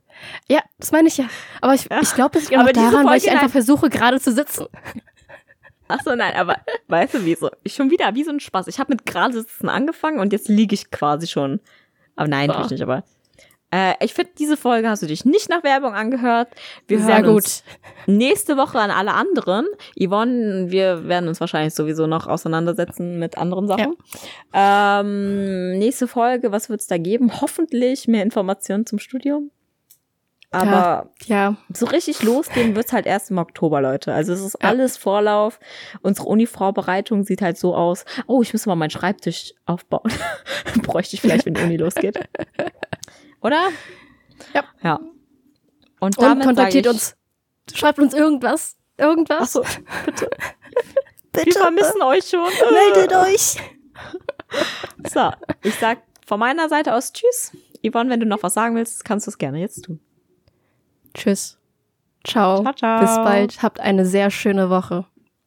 Ja, das meine ich ja. Aber ich, ich glaube, es liegt Aber daran, weil ich einfach versuche, gerade zu sitzen. Ach so, nein, aber weißt du, wie so? Ich schon wieder, wie so ein Spaß. Ich habe mit gerade sitzen angefangen und jetzt liege ich quasi schon. Aber nein, So. tue ich nicht, aber. Äh, ich finde, diese Folge hast du dich nicht nach Werbung angehört. Wir Sehr hören gut. Uns nächste Woche an alle anderen. Yvonne, wir werden uns wahrscheinlich sowieso noch auseinandersetzen mit anderen Sachen. Ähm, nächste Folge, was wird's da geben? Hoffentlich mehr Informationen zum Studium. Aber Ja, so richtig losgehen wird's halt erst im Oktober, Leute. Also es ist Ja. alles Vorlauf. Unsere Uni-Vorbereitung sieht halt so aus. Oh, ich muss mal meinen Schreibtisch aufbauen. Bräuchte ich vielleicht, wenn die Uni losgeht. Oder? Ja. Ja. Und, und damit kontaktiert sag ich, uns. Schreibt uns irgendwas. Irgendwas. Ach so, bitte. bitte. Wir vermissen euch schon. Meldet euch. So, ich sag von meiner Seite aus Tschüss. Yvonne, wenn du noch was sagen willst, kannst du es gerne jetzt tun. Tschüss. Ciao. Ciao, ciao. Bis bald. Habt eine sehr schöne Woche.